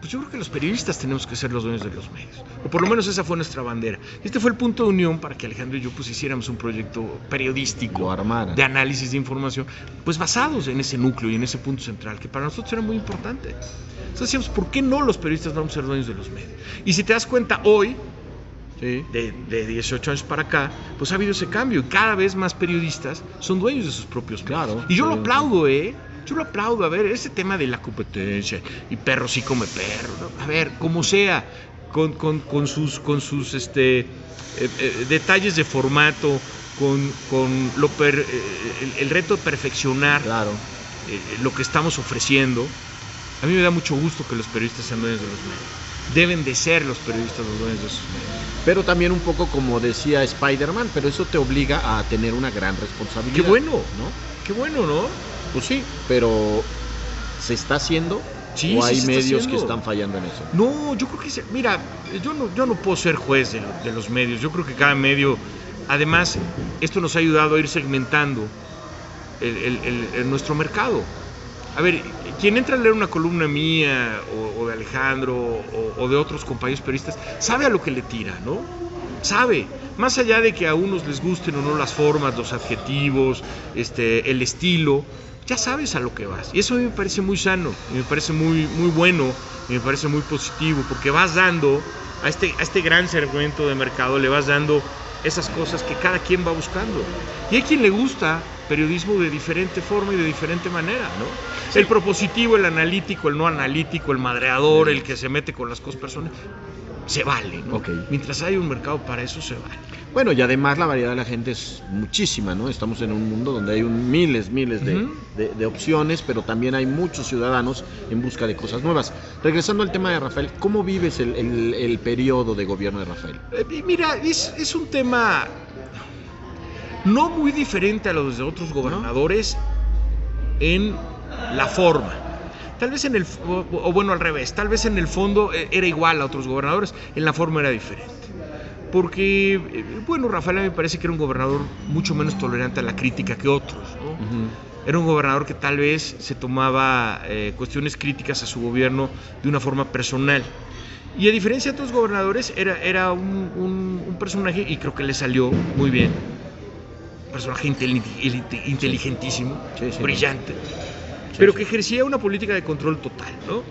B: Pues yo creo que los periodistas tenemos que ser los dueños de los medios, o por lo menos esa fue nuestra bandera. Este fue el punto de unión para que Alejandro y yo pues hiciéramos un proyecto periodístico de análisis de información, pues basados en ese núcleo y en ese punto central, que para nosotros era muy importante. Entonces decíamos, ¿por qué no los periodistas vamos a ser dueños de los medios? Y si te das cuenta, hoy, de, de, 18 años para acá, pues ha habido ese cambio y cada vez más periodistas son dueños de sus propios medios. Claro, y yo lo aplaudo, ¿eh? Yo lo aplaudo, a ver, ese tema de la competencia y perro sí come perro, a ver, como sea, con, con, sus, con sus este, eh, eh, detalles de formato, con, con lo per, eh, el, reto de perfeccionar
A: claro.
B: lo que estamos ofreciendo. A mí me da mucho gusto que los periodistas sean dueños de los medios. Deben de ser los periodistas los dueños de sus medios.
A: Pero también un poco como decía Spider-Man, pero eso te obliga a tener una gran responsabilidad.
B: Qué bueno, ¿no? Qué bueno, ¿no?
A: Pues sí, pero ¿se está haciendo?
B: Sí,
A: ¿O hay medios que están fallando en eso?
B: No, yo creo que, se, mira, yo no, yo no puedo ser juez de, los medios. Yo creo que cada medio, además, esto nos ha ayudado a ir segmentando el, nuestro mercado. A ver, quien entra a leer una columna mía o, de Alejandro o, o, de otros compañeros periodistas, sabe a lo que le tira, ¿no? Sabe. Más allá de que a unos les gusten o no las formas, los adjetivos, este, el estilo, ya sabes a lo que vas. Y eso a mí me parece muy sano, me parece muy, muy bueno, me parece muy positivo, porque vas dando a este, a este gran segmento de mercado, le vas dando esas cosas que cada quien va buscando. Y hay quien le gusta periodismo de diferente forma y de diferente manera, ¿no? El propositivo, el analítico, el no analítico, el madreador, el que se mete con las cosas personales, se vale, ¿no? Mientras hay un mercado para eso, se vale.
A: Bueno, y además la variedad de la gente es muchísima, ¿no? Estamos en un mundo donde hay miles, miles de, opciones, pero también hay muchos ciudadanos en busca de cosas nuevas. Regresando al tema de Rafael, ¿cómo vives el, periodo de gobierno de Rafael?
B: Eh, mira, es, un tema no muy diferente a los de otros gobernadores en la forma. Tal vez en el, o bueno, al revés, tal vez en el fondo eh, era igual a otros gobernadores, en la forma era diferente. Porque, eh, bueno, Rafael me parece que era un gobernador mucho menos tolerante a la crítica que otros, Era un gobernador que tal vez se tomaba eh, cuestiones críticas a su gobierno de una forma personal. Y a diferencia de otros gobernadores, era, era un, personaje, y creo que le salió muy bien, un personaje inteligentísimo, brillante, pero que ejercía una política de control total, ¿no?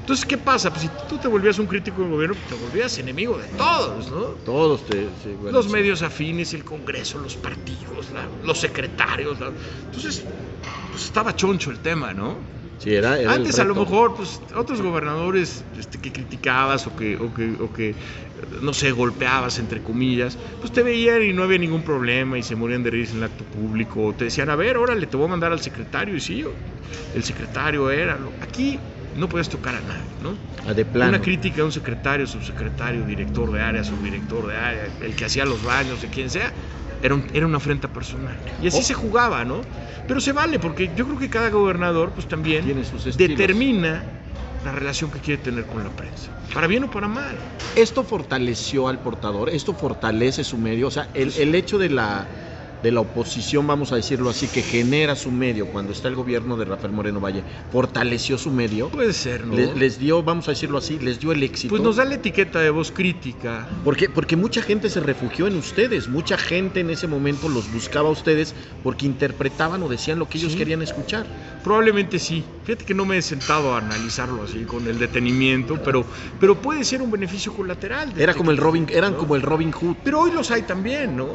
B: Entonces, ¿qué pasa? Pues si tú te volvías un crítico del gobierno, pues te volvías enemigo de todos, ¿no?
A: Todos te,
B: Los medios afines, el Congreso, los partidos, los secretarios. Entonces, pues estaba choncho el tema, ¿no?
A: Sí, era,
B: Antes a lo mejor, pues, otros gobernadores este, que criticabas o que, o que, o que, no sé, golpeabas, entre comillas, pues te veían y no había ningún problema y se morían de risa en el acto público. O te decían, a ver, órale, te voy a mandar al secretario. Y sí, el secretario era. Aquí no puedes tocar a nadie, ¿no?
A: A ah, de plano.
B: Una crítica a un secretario, subsecretario, director de área, subdirector de área, el que hacía los baños, de quien sea, era, era una afrenta personal. Y así oh. se jugaba, ¿no? Pero se vale, porque yo creo que cada gobernador, pues también determina la relación que quiere tener con la prensa, para bien o para mal.
A: Esto fortaleció al portador, esto fortalece su medio, o sea, el, el hecho de la de la oposición, vamos a decirlo así, que genera su medio cuando está el gobierno de Rafael Moreno Valle, fortaleció su medio.
B: Puede ser, ¿no?
A: Les, dio, vamos a decirlo así, les dio el éxito.
B: Pues nos da la etiqueta de voz crítica.
A: Porque, porque mucha gente se refugió en ustedes, mucha gente en ese momento los buscaba a ustedes porque interpretaban o decían lo que ellos querían escuchar.
B: Probablemente sí. Fíjate que no me he sentado a analizarlo así con el detenimiento, pero, pero puede ser un beneficio colateral.
A: Era como el Robin, eran como el Robin Hood.
B: Pero hoy los hay también, ¿no?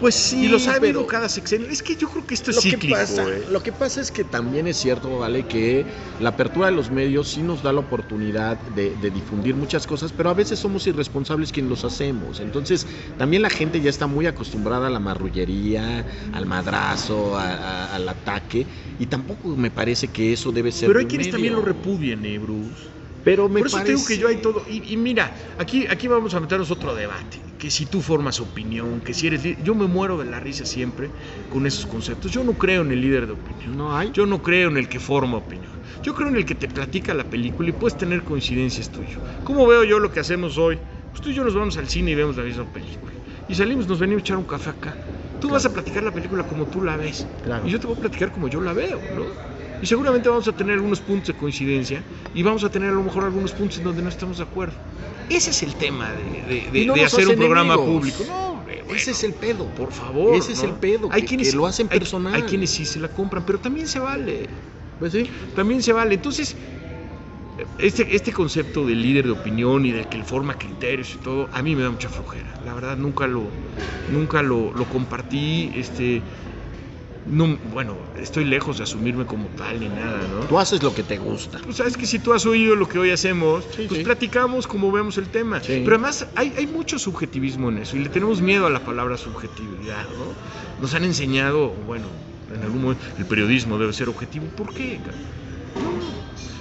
A: Pues sí.
B: Y los ha habido cada sexenio. Es que yo creo que esto es cíclico.
A: ¿eh? Lo que pasa es que también es cierto, ¿vale? Que la apertura de los medios sí nos da la oportunidad de, difundir muchas cosas, pero a veces somos irresponsables quienes los hacemos. Entonces, también la gente ya está muy acostumbrada a la marrullería, al madrazo, al ataque, y tampoco me parece que eso debe ser.
B: Pero hay quienes también lo repudien, ¿eh, Bruce?
A: Pero me
B: Por eso
A: parece...
B: tengo que yo hay todo. Y, y mira, aquí, aquí vamos a meternos otro debate. Que si tú formas opinión, que si eres líder. Yo me muero de la risa siempre con esos conceptos. Yo no creo en el líder de opinión.
A: No hay.
B: Yo no creo en el que forma opinión. Yo creo en el que te platica la película y puedes tener coincidencias tuyo. ¿Cómo veo yo lo que hacemos hoy? Pues tú y yo nos vamos al cine y vemos la misma película. Y salimos, nos venimos a echar un café acá. Tú vas a platicar la película como tú la ves.
A: Claro.
B: Y yo te voy a platicar como yo la veo, ¿no? Y seguramente vamos a tener algunos puntos de coincidencia y vamos a tener a lo mejor algunos puntos en donde no estamos de acuerdo. Ese es el tema de, de- de-
A: Y no
B: de
A: nos
B: hacer
A: hace
B: un programa
A: enemigos.
B: público. No, hombre, bueno,
A: Ese es el pedo.
B: por favor.
A: Ese es el pedo, que- que lo hacen
B: hay-
A: personal.
B: Hay, quienes sí se la compran, pero también se vale.
A: Pues sí.
B: También se vale. Entonces, este, este concepto del líder de opinión y de que él forma criterios y todo, a mí me da mucha flojera. La verdad, nunca lo, nunca lo, lo compartí. Este, no, bueno, estoy lejos de asumirme como tal ni nada, ¿no?
A: Tú haces lo que te gusta.
B: Pues sabes que si tú has oído lo que hoy hacemos,
A: Sí,
B: pues
A: sí.
B: platicamos como vemos el tema.
A: Sí.
B: Pero además hay, hay mucho subjetivismo en eso y le tenemos miedo a la palabra subjetividad, ¿no? Nos han enseñado, bueno, en algún momento, el periodismo debe ser objetivo. ¿Por qué? No.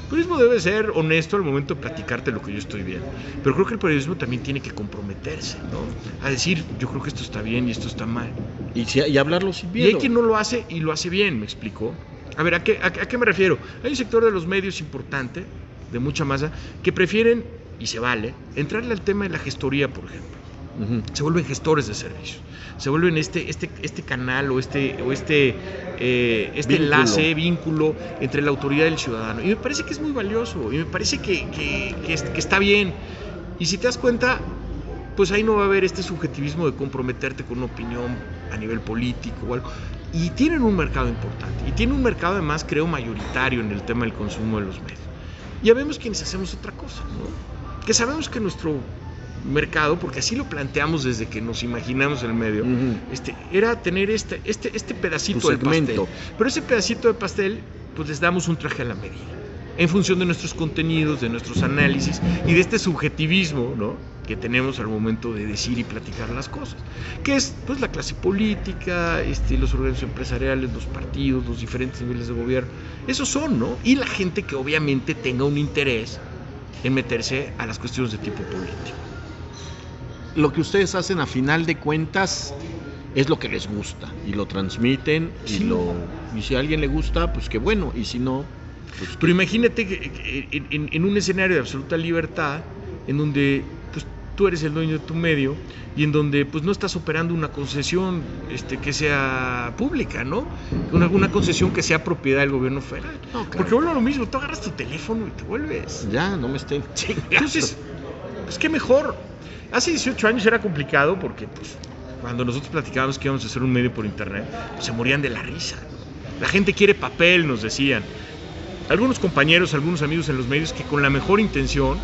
B: El periodismo debe ser honesto al momento de platicarte lo que yo estoy viendo. Pero creo que el periodismo también tiene que comprometerse, ¿no? A decir, yo creo que esto está bien y esto está mal.
A: Y, si- y hablarlo sin
B: Y hay quien no lo hace y lo hace bien, ¿me explico? A ver, ¿a qué, a, a qué me refiero? Hay un sector de los medios importante, de mucha masa, que prefieren, y se vale, entrarle al tema de la gestoría, por ejemplo.
A: Ujú.
B: Se vuelven gestores de servicios. Se vuelven este, este, este canal o este, o este, eh, este
A: Vínculo.
B: enlace, vínculo entre la autoridad y el ciudadano. Y me parece que es muy valioso, y me parece que, que- que que está bien. Y si te das cuenta, pues ahí no va a haber este subjetivismo de comprometerte con una opinión a nivel político o algo. Y tienen un mercado importante. Y tienen un mercado además, creo, mayoritario en el tema del consumo de los medios. Ya vemos quienes hacemos otra cosa, ¿no? Que sabemos que nuestro mercado, porque así lo planteamos desde que nos imaginamos el medio, este, era tener este, este, este pedacito del
A: segmento.
B: pastel. Pero ese pedacito de pastel, pues les damos un traje a la medida. En función de nuestros contenidos, de nuestros análisis y de este subjetivismo, ¿no? Que tenemos al momento de decir y platicar las cosas. Que es, pues, la clase política, este, los organismos empresariales, los partidos, los diferentes niveles de gobierno. Esos son, ¿no? Y la gente que obviamente tenga un interés en meterse a las cuestiones de tipo político.
A: Lo que ustedes hacen a final de cuentas es lo que les gusta y lo transmiten y
B: Sí.
A: lo y si a alguien le gusta, pues qué bueno y si no, pues
B: Pero imagínate que, en, en- en un escenario de absoluta libertad, en donde pues, tú eres el dueño de tu medio y en donde pues no estás operando una concesión este, que sea pública, ¿no? Una, una concesión que sea propiedad del gobierno federal.
A: No, claro.
B: Porque vuelve a lo mismo, tú agarras tu teléfono y te vuelves.
A: ya no me estén chingando.
B: Entonces, pues qué mejor. Hace 18 años era complicado porque pues, cuando nosotros platicábamos que íbamos a hacer un medio por internet, pues, se morían de la risa. La gente quiere papel, nos decían. Algunos compañeros, algunos amigos en los medios que con la mejor intención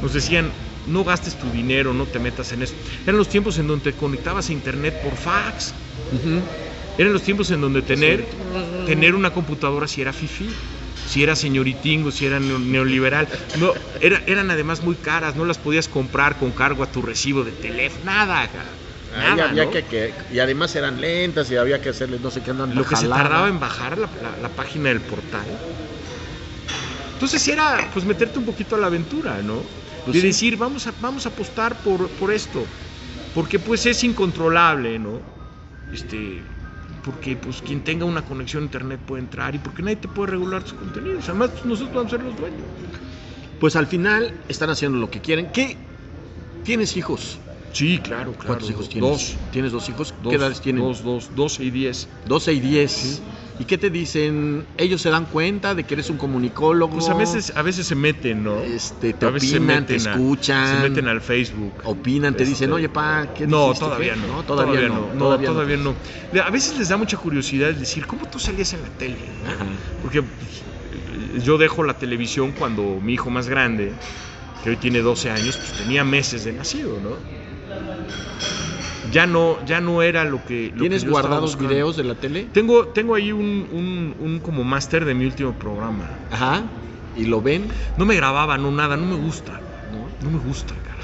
B: nos decían, no gastes tu dinero, no te metas en eso. Eran los tiempos en donde te conectabas a internet por fax. Eran los tiempos en donde tener, tener una computadora si era fifi, si era señoritingo, si era neo- neoliberal. No, era- eran además muy caras, no las podías comprar con cargo a tu recibo de teléfono, nada.
A: Ahí
B: Nada,
A: había
B: ¿no?
A: que, que- y además eran lentas y había que hacerles no sé qué andan
B: Lo que se tardaba en bajar la, la- la página del portal. Entonces sí era pues meterte un poquito a la aventura, ¿no?
A: Pues
B: de
A: sí.
B: decir, vamos a, vamos a apostar por, por esto. Porque pues es incontrolable, ¿no? Este, porque pues quien tenga una conexión a internet puede entrar y porque nadie te puede regular tus contenidos. Además, pues, nosotros vamos a ser los dueños.
A: Pues al final están haciendo lo que quieren. ¿Qué? ¿Tienes hijos?
B: Sí, claro, claro.
A: ¿Cuántos hijos tienes?
B: Dos.
A: ¿Tienes dos hijos?
B: Dos,
A: ¿Qué edades tienen?
B: Dos, dos, 12 y 10.
A: 12 y 10.
B: Sí.
A: ¿Y qué te dicen? ¿Ellos se dan cuenta de que eres un comunicólogo?
B: Pues a veces, a veces se meten, ¿no?
A: Este, te
B: A veces se
A: opinan, te
B: a-
A: escuchan.
B: se meten al Facebook.
A: Opinan, te
B: Este,
A: dicen, oye, pa, ¿qué
B: No, todavía no,
A: Todavía, no.
B: no, todavía, no. A veces les da mucha curiosidad decir, ¿cómo tú salías en la tele? no?
A: Ajá.
B: Porque pues, yo dejo la televisión cuando mi hijo más grande, que hoy tiene 12 años, pues tenía meses de nacido, ¿no? Ya no, ya no era lo que... lo que
A: ¿Tienes
B: yo
A: guardados videos de la tele?
B: Tengo, tengo ahí un, un, un como máster de mi último programa.
A: Ajá. ¿Y lo ven?
B: No me grababa, no nada, no me gusta.
A: ¿No?
B: No me gusta, cara.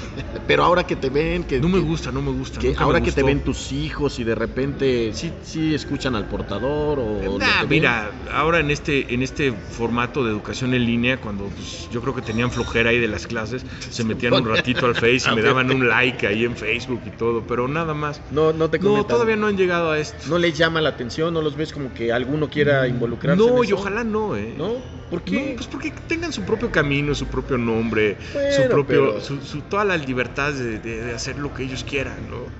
A: Pero ahora que te ven, que...
B: No me gusta, no me gusta.
A: que
B: me
A: ahora que te ven tus hijos y de repente sí, sí escuchan al portador o...
B: Nah, mira, ahora en este, en este formato de educación en línea, cuando pues, yo creo que tenían flojera ahí de las clases, se metían un ratito al Face y me daban un like ahí en Facebook y todo, pero nada más.
A: No, no te
B: No,
A: comentan.
B: todavía no han llegado a esto.
A: ¿No les llama la atención? ¿No los ves como que alguno quiera involucrarse en
B: No, y ojalá no, ¿eh?
A: ¿No? ¿Por qué?
B: No, pues porque tengan su propio camino, su propio nombre,
A: Bueno,
B: su propio,
A: pero-
B: su, su- toda la libertad de, de- de hacer lo que ellos quieran, ¿no?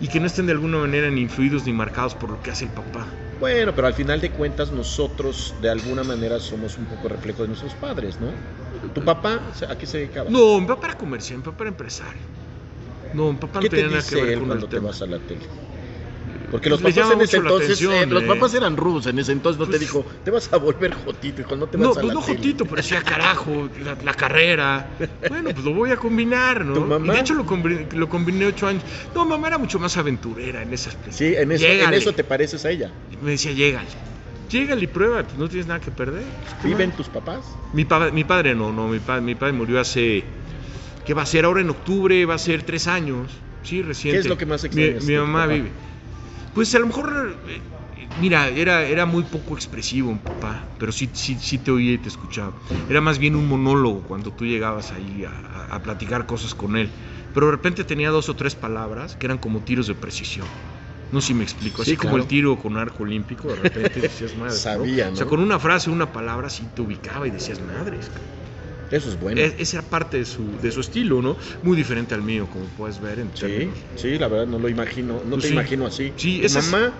B: Y que no estén de alguna manera ni influidos ni marcados por lo que hace el papá.
A: Bueno, pero al final de cuentas nosotros de alguna manera somos un poco reflejo de nuestros padres, ¿no? ¿Tu papá a qué se dedicaba?
B: No, mi papá era comerciante, mi papá era empresario. No, mi papá
A: ¿Qué
B: no
A: te
B: tenía nada
A: dice
B: que ver
A: él
B: con
A: cuando
B: el
A: te
B: tema.
A: vas a la tele? Porque los papás en ese entonces,
B: atención,
A: eh, los
B: eh.
A: papás eran rudos en ese entonces, no te
B: Pues-
A: dijo, te vas a volver jotito, hijo, no te
B: No,
A: vas a
B: pues
A: la
B: no
A: tele".
B: jotito, pero decía carajo, la, la carrera. Bueno, pues lo voy a combinar, ¿no?
A: ¿Tu mamá?
B: Y de hecho lo combiné, lo combiné ocho años. No, mamá era mucho más aventurera en ese aspecto.
A: Sí, en eso, en eso te pareces a ella.
B: Me decía, llégale. Llégale y prueba, pues no tienes nada que perder.
A: ¿Viven tus papás?
B: Mi, pa- mi padre no, no, mi, pa- mi padre murió hace, ¿qué va a ser? Ahora en octubre va a ser tres años, sí, reciente.
A: ¿Qué es lo que más
B: Mi,
A: extrañas
B: mi
A: tu
B: mamá vive. Pues a lo mejor, eh, mira, era, era muy poco expresivo papá, pero sí, sí, sí te oía y te escuchaba. Era más bien un monólogo cuando tú llegabas ahí a, a- platicar cosas con él. Pero de repente tenía dos o tres palabras que eran como tiros de precisión. No sé si me explico. Así
A: Sí,
B: como
A: claro.
B: el tiro con arco olímpico, de repente decías madre.
A: Sabía,
B: O sea,
A: ¿no?
B: con una frase, una palabra, sí te ubicaba y decías madres.
A: Eso es bueno.
B: Es- esa era parte de su, de su estilo, ¿no? Muy diferente al mío, como puedes ver en
A: Sí,
B: términos.
A: sí, la verdad no lo imagino, no
B: Pues
A: te
B: sí.
A: imagino así.
B: Sí,
A: ¿Tu
B: esa es-
A: mamá,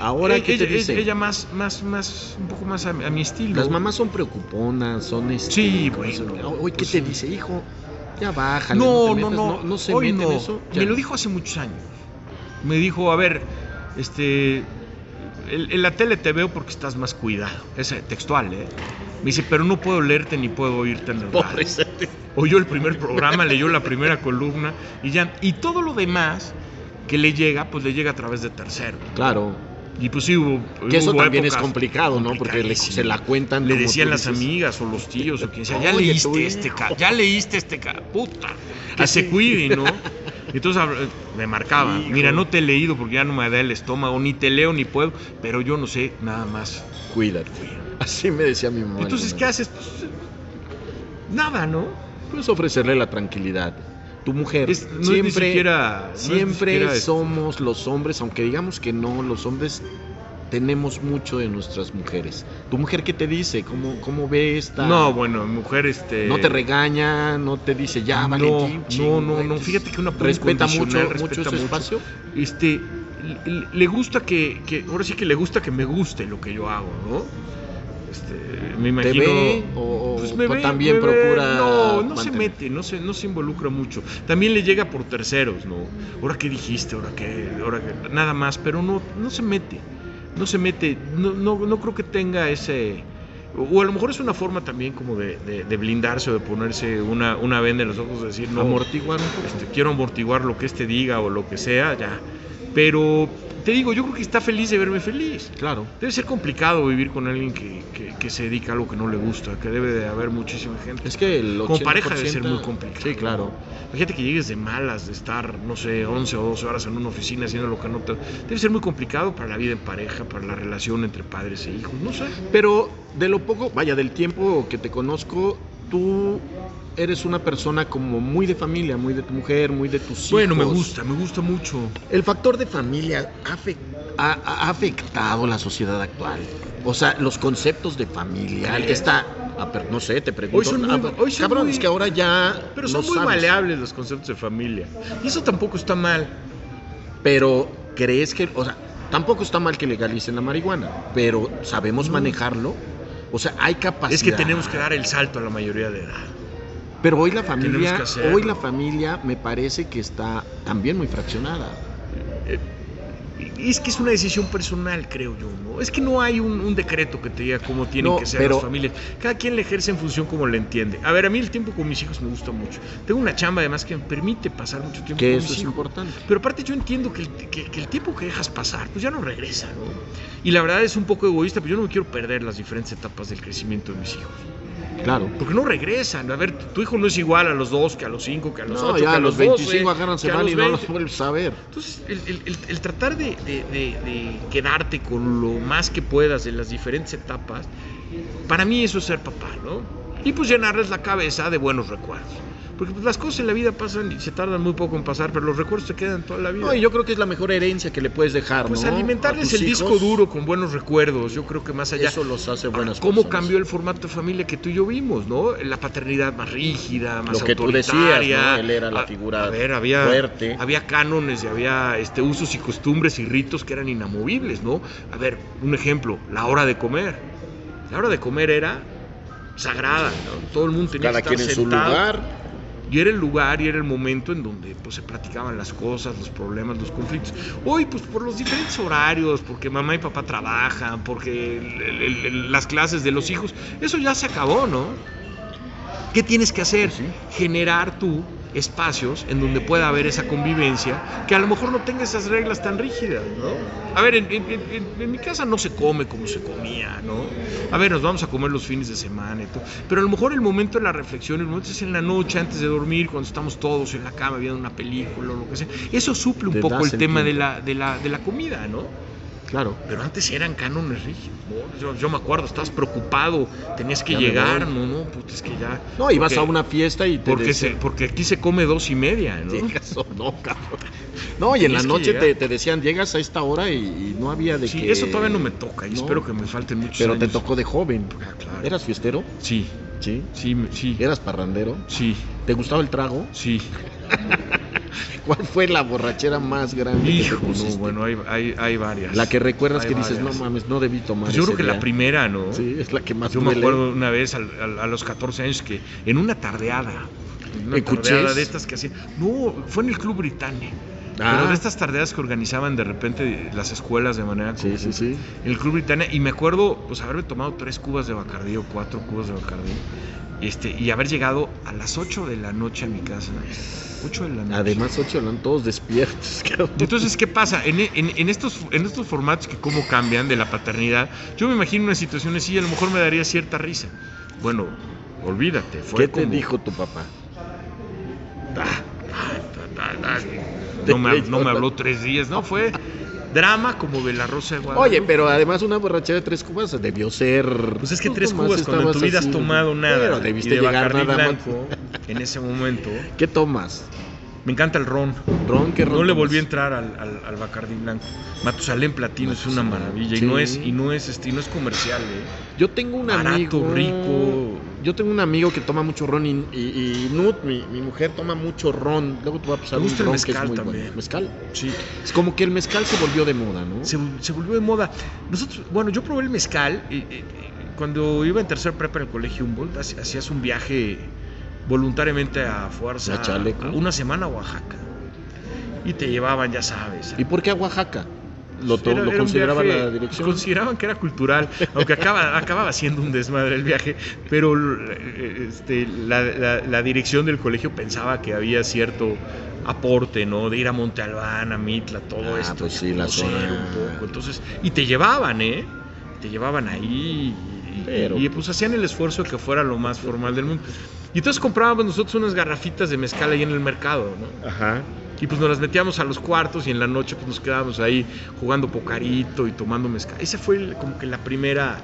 A: ahora qué te
B: ella,
A: dice?
B: ella más, más, más, un poco más a, a mi estilo.
A: Las mamás son preocuponas, son este,
B: Sí,
A: ¿cómo se
B: bueno?
A: Oye, ¿qué
B: pues
A: te dice, hijo? Ya bájale.
B: No, no,
A: metas",
B: no,
A: no, se
B: hoy
A: mete
B: no.
A: en eso.
B: Me lo dijo hace muchos años. Me dijo, a ver, este, en, en la tele te veo porque estás más cuidado. Es eh, textual, ¿eh? Me dice, pero no puedo leerte ni puedo oírte en el radio. Oyó el primer programa, leyó la primera columna y ya. Y todo lo demás que le llega, pues le llega a través de tercero.
A: Claro,
B: Y pues sí hubo.
A: que eso
B: hubo
A: también es complicado, ¿no? Porque le- se la cuentan
B: Le decían las
A: dices.
B: amigas o los tíos o quien sea, ya leíste este
A: hijo".
B: ca, ya leíste este ca, puta.
A: Que
B: se cuide, ¿no? Y Entonces hab- me marcaba,
A: Hijo.
B: mira, no te he leído porque ya no me da el estómago, ni te leo ni puedo, pero yo no sé nada más.
A: Cuídate. Así me decía mi mamá.
B: Entonces, ¿qué haces? Pues, nada, ¿no?
A: Pues ofrecerle la tranquilidad. Tu mujer
B: Es- no es
A: siempre,
B: siquiera- no es ni
A: siempre
B: esto.
A: somos los hombres, aunque digamos que no, los hombres tenemos mucho de nuestras mujeres. ¿Tu mujer qué te dice? ¿Cómo, cómo ve esta?
B: No, bueno, mujer, este.
A: No te regaña, no te dice ya,
B: No,
A: Valentín.
B: no,
A: chingo,
B: no, no,
A: X".
B: fíjate que una
A: respeta mucho,
B: respeta
A: ese
B: mucho.
A: espacio.
B: Este, le, gusta que, que, ahora sí que le gusta que me guste lo que yo hago, ¿no? Este, me
A: ¿Te
B: imagino.
A: ve o,
B: Pues me ve,
A: también
B: me
A: procura?
B: No, no se mete, no se, no se involucra mucho. También le llega por terceros, ¿no? Ahora qué dijiste, ahora qué, ahora qué, nada más, pero no, no se mete. No se mete, no, no, no creo que tenga ese. O a lo mejor es una forma también como de, de- de blindarse o de ponerse una, una venda en los ojos, de decir, no,
A: Amortiguar un poco.
B: este, quiero amortiguar lo que este diga o lo que sea, ya. Pero te digo, yo creo que está feliz de verme feliz.
A: Claro.
B: Debe ser complicado vivir con alguien que, que- que se dedica a algo que no le gusta, que debe de haber muchísima gente.
A: Es que el
B: Como pareja debe
A: 80%
B: ser muy complicado.
A: Sí, claro.
B: Imagínate que llegues de malas, de estar, no sé, 11 o 12 horas en una oficina haciendo lo que no te... Debe ser muy complicado para la vida en pareja, para la relación entre padres e hijos, no sé.
A: Pero de lo poco, vaya, del tiempo que te conozco, tú eres una persona como muy de familia, muy de tu mujer, muy de tus hijos.
B: Bueno, me gusta, me gusta mucho.
A: El factor de familia ha, afec- ha- ha afectado la sociedad actual. O sea, los conceptos de familia,
B: ¿Crees?
A: está, ah, no sé, te pregunto.
B: Hoy son muy-
A: ah,
B: hoy son
A: cabrón,
B: muy-
A: es que ahora ya
B: Pero
A: no
B: son muy
A: sabes.
B: maleables los conceptos de familia. Y eso tampoco está mal.
A: Pero crees que, o sea, tampoco está mal que legalicen la marihuana, pero sabemos
B: No.
A: manejarlo. O sea, hay capacidad.
B: Es que tenemos que dar el salto a la mayoría de edad.
A: Pero hoy la familia, hoy la familia me parece que está también muy fraccionada.
B: Y Es que es una decisión personal, creo yo, ¿no? Es que no hay un, un decreto que te diga cómo tienen
A: No,
B: que ser
A: pero-
B: las familias. Cada quien le ejerce en función como le entiende. A ver, a mí el tiempo con mis hijos me gusta mucho. Tengo una chamba además que me permite pasar mucho tiempo
A: Que
B: con
A: eso
B: mis
A: es
B: hijos.
A: importante.
B: Pero aparte yo entiendo que el, que- que el tiempo que dejas pasar, pues ya no regresa, ¿no? Y la verdad es un poco egoísta, pero yo no me quiero perder las diferentes etapas del crecimiento de mis hijos.
A: Claro.
B: Porque no regresan. A ver, tu hijo no es igual a los dos que a los cinco, que a los
A: No,
B: ocho,
A: ya
B: que
A: a los
B: 12,
A: 25 agarran, se van
B: los
A: y no los
B: 20.
A: vuelves a ver.
B: Entonces, el, el- el- el tratar de, de- de- de quedarte con lo más que puedas de las diferentes etapas, para mí eso es ser papá, ¿no? Y pues llenarles la cabeza de buenos recuerdos. Porque pues, las cosas en la vida pasan y se tardan muy poco en pasar, pero los recuerdos te quedan toda la vida.
A: No, y yo creo que es la mejor herencia que le puedes dejar,
B: pues
A: ¿no?
B: alimentarles el disco duro con buenos recuerdos, yo creo que más allá.
A: Eso los hace
B: Ahora,
A: buenas
B: ¿Cómo
A: personas.
B: cambió el formato de familia que tú y yo vimos, no? La paternidad más rígida, más
A: Lo que tú decías,
B: autoritaria.
A: ¿no? Él era la figura
B: a ver, había,
A: fuerte.
B: Había cánones y había este, usos y costumbres y ritos que eran inamovibles, ¿no? A ver, un ejemplo, la hora de comer. La hora de comer era sagrada, ¿no? Todo el mundo tenía
A: Cada
B: que estar
A: quien en su
B: sentado.
A: lugar.
B: Y era el lugar y era el momento en donde pues, se platicaban las cosas, los problemas, los conflictos. Hoy, pues por los diferentes horarios, porque mamá y papá trabajan, porque el- el- el- el- las clases de los hijos, eso ya se acabó, ¿no? ¿Qué tienes que hacer?
A: Pues sí.
B: Generar tú espacios en donde pueda haber esa convivencia que a lo mejor no tenga esas reglas tan rígidas, ¿no? A ver, en, en- en- en mi casa no se come como se comía, ¿no? A ver, nos vamos a comer los fines de semana y todo. Pero a lo mejor el momento de la reflexión, el momento es en la noche, antes de dormir, cuando estamos todos en la cama viendo una película o lo que sea. Eso suple un poco el tema de la, de, la, de la comida, ¿no?
A: Claro.
B: Pero antes eran cánones rígidos, ¿no? Yo, yo me acuerdo, estabas preocupado, tenías que
A: Ya
B: llegar, no, no, puta, es que ya...
A: No, ibas
B: porque-
A: a una fiesta y te
B: porque, se- porque aquí se come dos y media, ¿no?
A: Llegas o no, cabrón. No, y en la noche te, decían, llegas a esta hora y, y no había de
B: Sí,
A: que...
B: eso todavía no me toca y
A: No,
B: espero que me falten muchos
A: Pero te tocó de joven.
B: Ah, claro.
A: ¿Eras fiestero?
B: Sí,
A: Sí.
B: sí, sí,
A: ¿Eras parrandero?
B: sí,
A: ¿Te gustaba el trago?
B: sí.
A: ¿Cuál fue la borrachera más grande que te
B: Hijo, no, bueno, hay, hay, hay varias.
A: La que recuerdas
B: Hay
A: que dices, no mames, no debí tomar
B: Pues yo creo que la
A: día".
B: primera, ¿no?
A: Sí, es la que más
B: Yo me acuerdo una vez a, los 14 años que en una tardeada, una
A: ¿En
B: tardeada de estas que hacían, no, fue en el Club Britannia.
A: Ah.
B: Pero de estas tardeadas que organizaban de repente las escuelas de manera
A: Sí, sí, sí.
B: el Club Britannia y me acuerdo pues haberme tomado tres cubas de Bacardí o cuatro cubas de Bacardí este, y haber llegado a las 8 de la noche a mi casa 8 de la noche
A: Además, ocho eran todos despiertos, cabrón.
B: entonces qué pasa en, en- en estos en estos formatos que cómo cambian de la paternidad yo me imagino una situación así y a lo mejor me daría cierta risa bueno olvídate fue
A: ¿Qué te
B: como-
A: dijo tu papá?
B: no me, no me habló tres días no fue drama como de la Rosa de Guadalupe
A: Oye, pero además una borrachera de tres cubas debió ser...
B: Pues es que tres cubas cuando en tu vida has tomado nada
A: Pero
B: y de
A: llegar más.
B: blanco en ese momento.
A: ¿Qué tomas?
B: Me encanta el ron.
A: ¿Ron? ¿Qué ron
B: No le volví a entrar al, al, al Bacardí blanco. Matusalén Platino es una maravilla
A: sí.
B: y no es y no es este, y no es comercial, ¿eh?
A: Yo tengo un
B: Barato,
A: amigo...
B: rico.
A: Yo tengo un amigo que toma mucho ron y, y, y Nut, mi, mi mujer, toma mucho ron. Luego te voy a pasar un
B: gusta el
A: ron que es
B: mezcal
A: muy
B: también.
A: bueno. ¿Mezcal?
B: Sí.
A: Es como que el mezcal se volvió de moda, ¿no?
B: Se, se volvió de moda. Nosotros, bueno, yo probé el mezcal y, cuando iba en tercer prepa en el colegio Humboldt, hacías un viaje voluntariamente a fuerza,
A: ¿A
B: una semana a Oaxaca. Y te llevaban, ya sabes, a-
A: ¿Y por qué a Oaxaca? ¿Lo, to-
B: Era-
A: lo
B: era un
A: consideraba
B: viaje-
A: la dirección?
B: Consideraban que era cultural, aunque acaba, acababa siendo un desmadre el viaje, pero eh, este, la, la- la dirección del colegio pensaba que había cierto aporte, ¿no? De ir a Monte Albán, a Mitla, todo
A: Ah,
B: esto.
A: pues sí, la zona.
B: un poco. Entonces, y te llevaban, ¿eh? Te llevaban ahí y,
A: Pero-
B: y, pues hacían el esfuerzo de que fuera lo más formal del mundo. Y entonces comprábamos nosotros unas garrafitas de mezcal ahí en el mercado, ¿no?
A: Ajá.
B: Y pues nos las metíamos a los cuartos y en la noche pues nos quedábamos ahí jugando pocarito y tomando mezcal. Esa fue el- como que la primera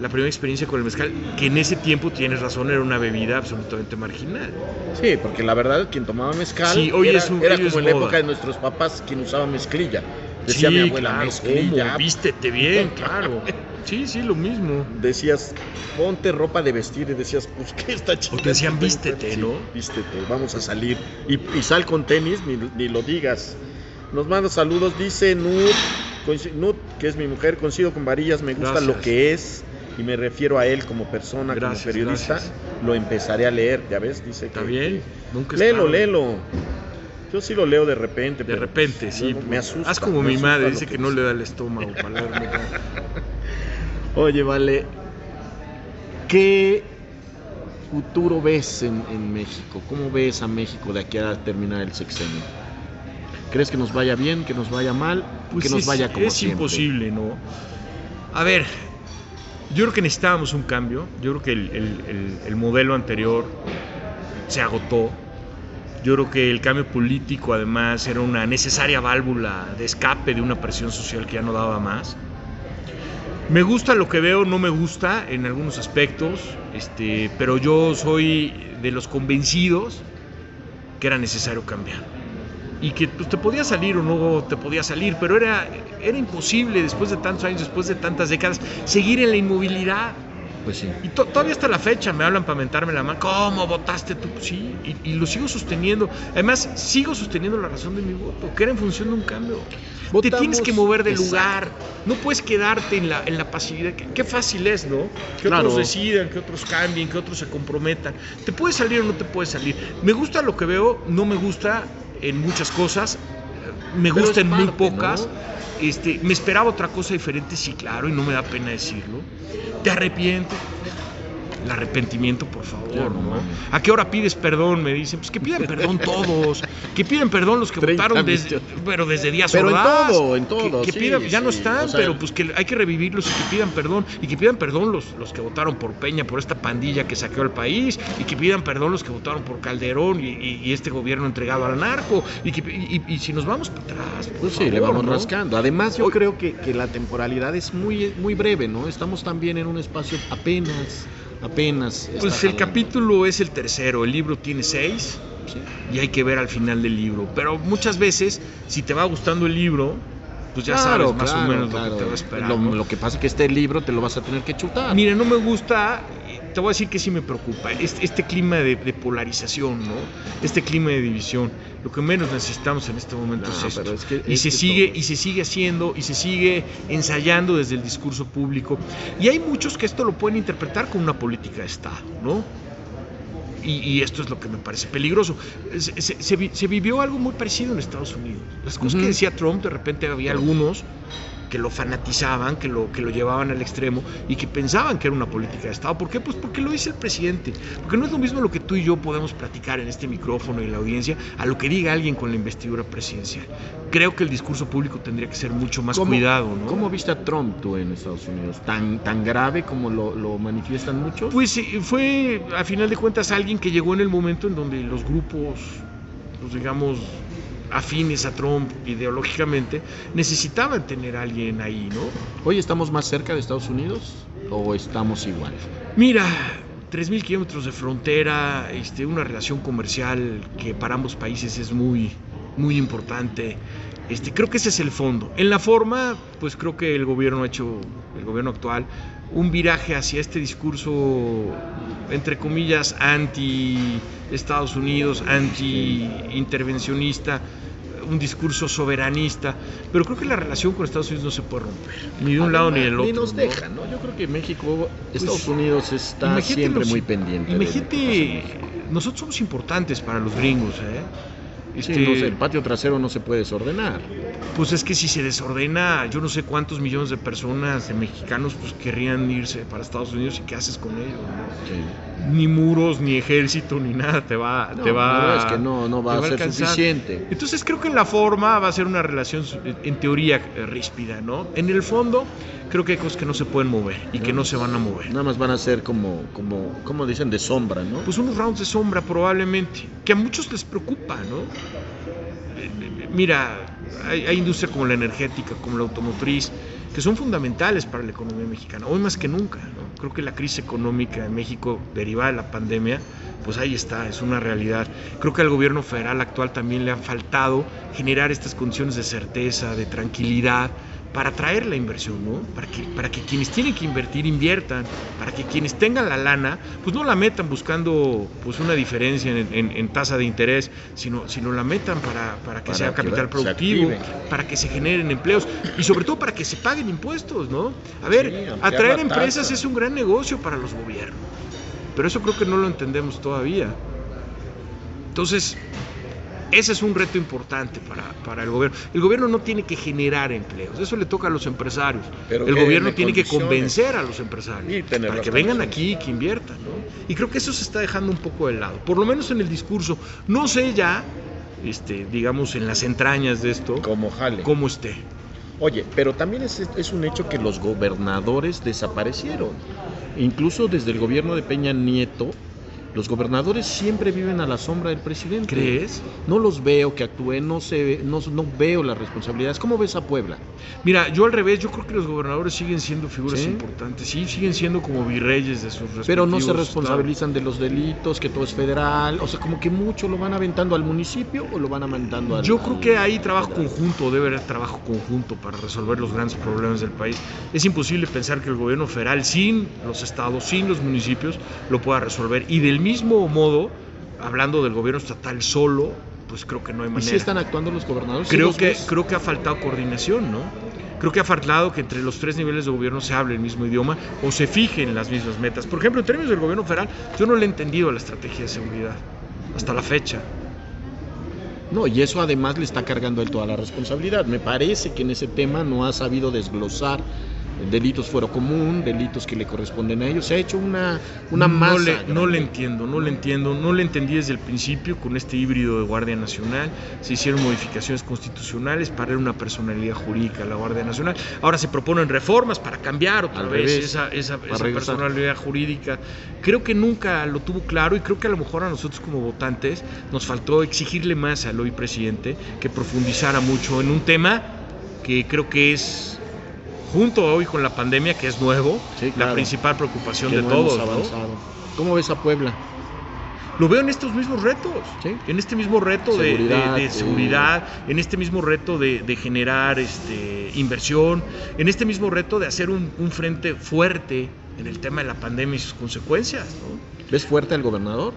B: la primera experiencia con el mezcal, que en ese tiempo tienes razón, era una bebida absolutamente marginal.
A: Sí, porque la verdad, quien tomaba mezcal
B: Sí, hoy
A: era,
B: es un-
A: era
B: hoy es
A: como en la época de nuestros papás quien usaba mezclilla. Decía
B: sí,
A: mi abuela,
B: claro,
A: mezclilla.
B: ¿cómo? Vístete bien, claro. Sí, sí, lo mismo.
A: Decías, ponte ropa de vestir y decías, pues qué está chido.
B: te decían, vístete, ¿no?
A: Vístete, vamos a salir. Y, y sal con tenis, ni, ni lo digas. Nos manda saludos, dice Nut, Nut, que es mi mujer, coincido con Varillas, me gusta
B: Gracias.
A: lo que es y me refiero a él como persona,
B: Gracias,
A: como periodista.
B: gracias.
A: Lo empezaré a leer, ya ves, dice
B: Está
A: que-
B: bien. Nunca es
A: Léelo,
B: tarde.
A: léelo. Yo sí lo leo de repente.
B: De repente, sí.
A: luego Me asusta.
B: Haz como mi madre, dice que no le da el estómago para leerme.
A: Oye, vale. ¿Qué futuro ves en, en México? ¿Cómo ves a México de aquí a terminar el sexenio? ¿Crees que nos vaya bien, que nos vaya mal,
B: Pues
A: que nos
B: es,
A: vaya como
B: es
A: siempre?
B: imposible, ¿no? A ver, Yo creo que necesitábamos un cambio. Yo creo que el, el- el- el modelo anterior se agotó. Yo creo que el cambio político además era una necesaria válvula de escape de una presión social que ya no daba más. Me gusta lo que veo, no me gusta en algunos aspectos, este, pero yo soy de los convencidos que era necesario cambiar. Y que pues, te podía salir o no te podía salir, pero era, era imposible después de tantos años, después de tantas décadas, seguir en la inmovilidad.
A: Pues sí.
B: Y to- todavía hasta la fecha me hablan para mentarme la mano. ¿Cómo votaste tú? Sí, y, y lo sigo sosteniendo. Además, sigo sosteniendo la razón de mi voto, que era en función de un cambio. Te tienes que mover de
A: Exacto.
B: lugar. No puedes quedarte en la, en la pasividad. Qué, qué fácil es, ¿no? Que
A: Claro.
B: otros decidan, que otros cambien, que otros se comprometan. ¿Te puede salir o no te puede salir? Me gusta lo que veo, no me gusta en muchas cosas. Me gusta en muy pocas.
A: ¿no?
B: Este, me esperaba otra cosa diferente, sí, claro, y no me da pena decirlo. ¿Te arrepientes? El arrepentimiento, por favor.
A: Claro,
B: ¿no? ¿A qué hora pides perdón? Me dicen. Pues que pidan perdón todos. Que pidan perdón los que
A: 30
B: votaron desde, pero desde días
A: Pero en todo, en todo,
B: Que, que
A: sí,
B: pidan, ya no están,
A: o sea,
B: pero pues que hay que revivirlos y que pidan perdón. Y que pidan perdón los, los que votaron por Peña, por esta pandilla que saqueó al país. Y que pidan perdón los que votaron por Calderón y, y- y este gobierno entregado al narco. Y, que, y, si nos vamos para atrás, por
A: Pues sí, le vamos
B: ¿no?
A: rascando. Además, yo
B: Hoy-
A: creo que, que la temporalidad es muy, muy breve, ¿no? Estamos también en un espacio apenas, apenas.
B: Pues el
A: jalando.
B: capítulo es el tercero, el libro tiene seis
A: Sí.
B: y hay que ver al final del libro. Pero muchas veces, si te va gustando el libro, pues ya
A: Claro,
B: sabes más
A: claro,
B: o menos lo que te va a esperar.
A: Lo,
B: ¿no?
A: lo que pasa es que este libro te lo vas a tener que chutar.
B: Mira, no me gusta, te voy a decir que sí me preocupa, este, este clima de, de polarización, ¿no? Este clima de división. Lo que menos necesitamos en este momento
A: No,
B: es esto.
A: pero es que-
B: y
A: es
B: se sigue
A: todo-
B: y se sigue haciendo y se sigue ensayando desde el discurso público. Y hay muchos que esto lo pueden interpretar como una política de Estado, ¿no? Y, y esto es lo que me parece peligroso. Se, se- se vi- se vivió algo muy parecido en Estados Unidos. Las cosas
A: Ujú.
B: que decía Trump, de repente había algunos que lo fanatizaban, que lo, que lo llevaban al extremo y que pensaban que era una política de Estado. ¿Por qué? Pues porque lo dice el presidente. Porque no es lo mismo lo que tú y yo podemos platicar en este micrófono y en la audiencia a lo que diga alguien con la investidura presidencial. Creo que el discurso público tendría que ser mucho más
A: ¿Cómo-
B: cuidado, ¿no?
A: ¿Cómo viste a Trump tú en Estados Unidos? ¿Tan, tan grave como lo, lo manifiestan muchos?
B: Pues sí, fue, a final de cuentas, alguien que llegó en el momento en donde los grupos, pues digamos, afines a Trump ideológicamente, necesitaban tener a alguien ahí, ¿no?
A: ¿Hoy estamos más cerca de Estados Unidos o estamos igual?
B: Mira, 3.000 kilómetros de frontera, este, una relación comercial que para ambos países es muy, muy importante. Este, creo que ese es el fondo. En la forma, pues creo que el gobierno ha hecho, el gobierno actual, un viraje hacia este discurso, entre comillas, anti Estados Unidos, anti intervencionista, un discurso soberanista. Pero creo que la relación con Estados Unidos no se puede romper, ni de un lado ni del otro.
A: Ni nos
B: ¿no?
A: dejan, ¿no? Yo creo que México, Estados
B: Pues,
A: Unidos está siempre
B: los-
A: muy pendiente.
B: Imagínate, nosotros somos importantes para los gringos, ¿eh?
A: Sí,
B: Este,
A: no sé, el patio trasero no se puede desordenar.
B: Pues es que si se desordena, yo no sé cuántos millones de personas, de mexicanos, pues querrían irse para Estados Unidos y qué haces con ellos, ¿no? Ni muros, ni ejército, ni nada te va,
A: No,
B: te va.
A: es que no, no va a ser
B: alcanzar.
A: suficiente.
B: Entonces creo que en la forma va a ser una relación, en teoría, eh, ríspida, ¿no? En el fondo, creo que hay cosas que no se pueden mover y que no se van a mover.
A: Nada más van a ser como, como, como dicen, de sombra, ¿no?
B: Pues unos rounds de sombra probablemente, que a muchos les preocupa, ¿no? Eh, eh, Mira, hay, hay industria como la energética, como la automotriz, que son fundamentales para la economía mexicana, hoy más que nunca, ¿no? Creo que la crisis económica en México derivada de la pandemia, pues ahí está, es una realidad. Creo que al gobierno federal actual también le ha faltado generar estas condiciones de certeza, de tranquilidad, para atraer la inversión, ¿no? Para que, para que quienes tienen que invertir inviertan, para que quienes tengan la lana, pues no la metan buscando pues una diferencia en, en- en tasa de interés, sino, sino la metan para, para que
A: Para
B: sea capital productivo, para que se generen empleos y sobre todo para que se paguen impuestos, ¿no? A ver,
A: Sí,
B: atraer empresas es un gran negocio para los gobiernos, pero eso creo que no lo entendemos todavía. Entonces, ese es un reto importante para, para el gobierno. El gobierno no tiene que generar empleos, eso le toca a los empresarios.
A: Pero
B: el gobierno tiene que convencer a los empresarios para que vengan aquí y que inviertan. ¿no? Y creo que eso se está dejando un poco de lado, por lo menos en el discurso. No sé ya, este, digamos, en las entrañas de esto,
A: Como jale.
B: cómo esté.
A: Oye, pero también es, es un hecho que los gobernadores desaparecieron. Incluso desde el gobierno de Peña Nieto, los gobernadores siempre viven a la sombra del presidente.
B: ¿Crees?
A: No los veo que actúen, no, se, no, no veo las responsabilidades. ¿Cómo ves a Puebla?
B: Mira, yo al revés, yo creo que los gobernadores siguen siendo figuras
A: ¿Sí?
B: importantes, sí, siguen siendo como virreyes de sus respectivos
A: Pero no se responsabilizan de los delitos, que todo es federal. O sea, como que mucho lo van aventando al municipio o lo van aventando al.
B: Yo creo
A: al-
B: que hay trabajo conjunto, debe haber trabajo conjunto para resolver los grandes problemas del país. Es imposible pensar que el gobierno federal, sin los estados, sin los municipios, lo pueda resolver. Y del mismo modo, hablando del gobierno estatal solo, pues creo que no hay
A: ¿Y
B: manera.
A: si están actuando los gobernadores? ¿Sí
B: Creo que,
A: ves?
B: creo que ha faltado coordinación, ¿no? Creo que ha faltado que entre los tres niveles de gobierno se hable el mismo idioma o se fijen las mismas metas. Por ejemplo, en términos del gobierno federal, yo no le he entendido la estrategia de seguridad hasta la fecha.
A: No, y eso además le está cargando él toda la responsabilidad. Me parece que en ese tema no ha sabido desglosar delitos fuero común, delitos que le corresponden a ellos. Se ha hecho una, una
B: no
A: masa.
B: le, no le entiendo, no le entiendo, no le entendí desde el principio con este híbrido de Guardia Nacional. Se hicieron modificaciones constitucionales para darle una personalidad jurídica a la Guardia Nacional. Ahora se proponen reformas para cambiar otra
A: Al
B: vez
A: revés,
B: esa, esa- personalidad jurídica. Creo que nunca lo tuvo claro y creo que a lo mejor a nosotros como votantes nos faltó exigirle más al hoy presidente que profundizara mucho en un tema que creo que es junto hoy con la pandemia que es nuevo,
A: Sí, claro.
B: la principal preocupación de
A: no
B: todos.
A: ¿Cómo ves a Puebla?
B: Lo veo en estos mismos retos,
A: Sí.
B: en este mismo reto de-
A: Seguridad,
B: de, de
A: eh.
B: seguridad, en este mismo reto de, de generar este, inversión, en este mismo reto de hacer un, un frente fuerte en el tema de la pandemia y sus consecuencias. ¿no?
A: ¿Ves fuerte al gobernador?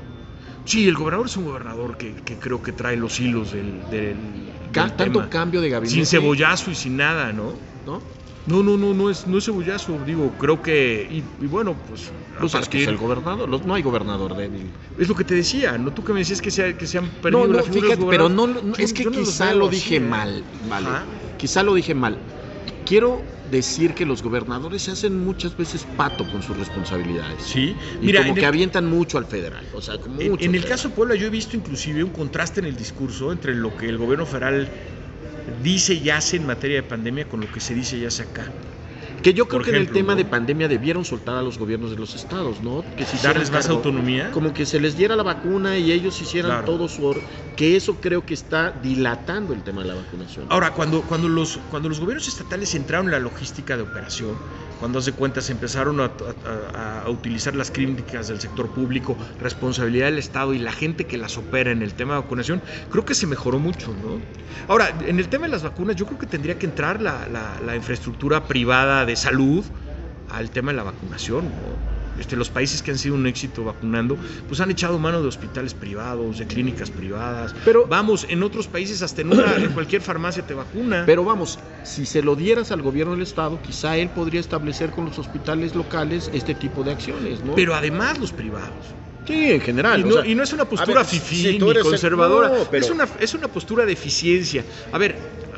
B: Sí, el gobernador es un gobernador que, que creo que trae los hilos del, del-
A: Ca-
B: del
A: tanto
B: tema.
A: cambio de gabinete.
B: Sin cebollazo y sin nada, ¿no?
A: ¿No?
B: No, no, no, no es, no es cebollazo, digo, creo que, y, y bueno, pues, a
A: Pues
B: partir-
A: el gobernador. los- no hay gobernador débil.
B: es lo que te decía, ¿no? Tú que me decías que se, que se han
A: No,
B: perdido
A: no,
B: la figura de los
A: fíjate, pero no, no, es que
B: no los
A: quizá lo dije
B: ¿eh?
A: mal, vale.
B: Ajá.
A: Quizá lo dije mal. Quiero decir que los gobernadores se hacen muchas veces pato con sus responsabilidades.
B: Sí,
A: Y
B: mira,
A: como que
B: el,
A: avientan mucho al federal. O sea, como
B: en-
A: mucho
B: en el
A: federal.
B: caso de Puebla yo he visto inclusive un contraste en el discurso entre lo que el gobierno federal dice y hace en materia de pandemia con lo que se dice y hace acá.
A: Que yo creo que en el tema
B: ¿no?
A: de pandemia debieron soltar a los gobiernos de los estados, ¿no? Que hicieran
B: Darles más
A: cargo.
B: autonomía.
A: Como que se les diera la vacuna y ellos hicieran
B: Claro.
A: todo su... or- Que eso creo que está dilatando el tema de la vacunación.
B: Ahora, cuando, cuando, los, cuando los gobiernos estatales entraron en la logística de operación, cuando hace cuenta se empezaron a, a- a- a utilizar las clínicas del sector público, responsabilidad del Estado y la gente que las opera en el tema de vacunación, creo que se mejoró mucho, ¿no? Ahora, en el tema de las vacunas, yo creo que tendría que entrar la, la- la infraestructura privada de salud al tema de la vacunación, ¿no? Este, los países que han sido un éxito vacunando, pues han echado mano de hospitales privados, de clínicas privadas.
A: Pero-
B: vamos, en otros países hasta en, una, en cualquier farmacia te vacuna.
A: Pero vamos, si se lo dieras al gobierno del estado, quizá él podría establecer con los hospitales locales este tipo de acciones, ¿no?
B: Pero además los privados.
A: sí, en general.
B: Y
A: o
B: no,
A: sea,
B: y no es una postura fifí
A: si
B: ni
A: el-
B: conservadora,
A: no, pero-
B: es, una, es una postura de eficiencia. A ver,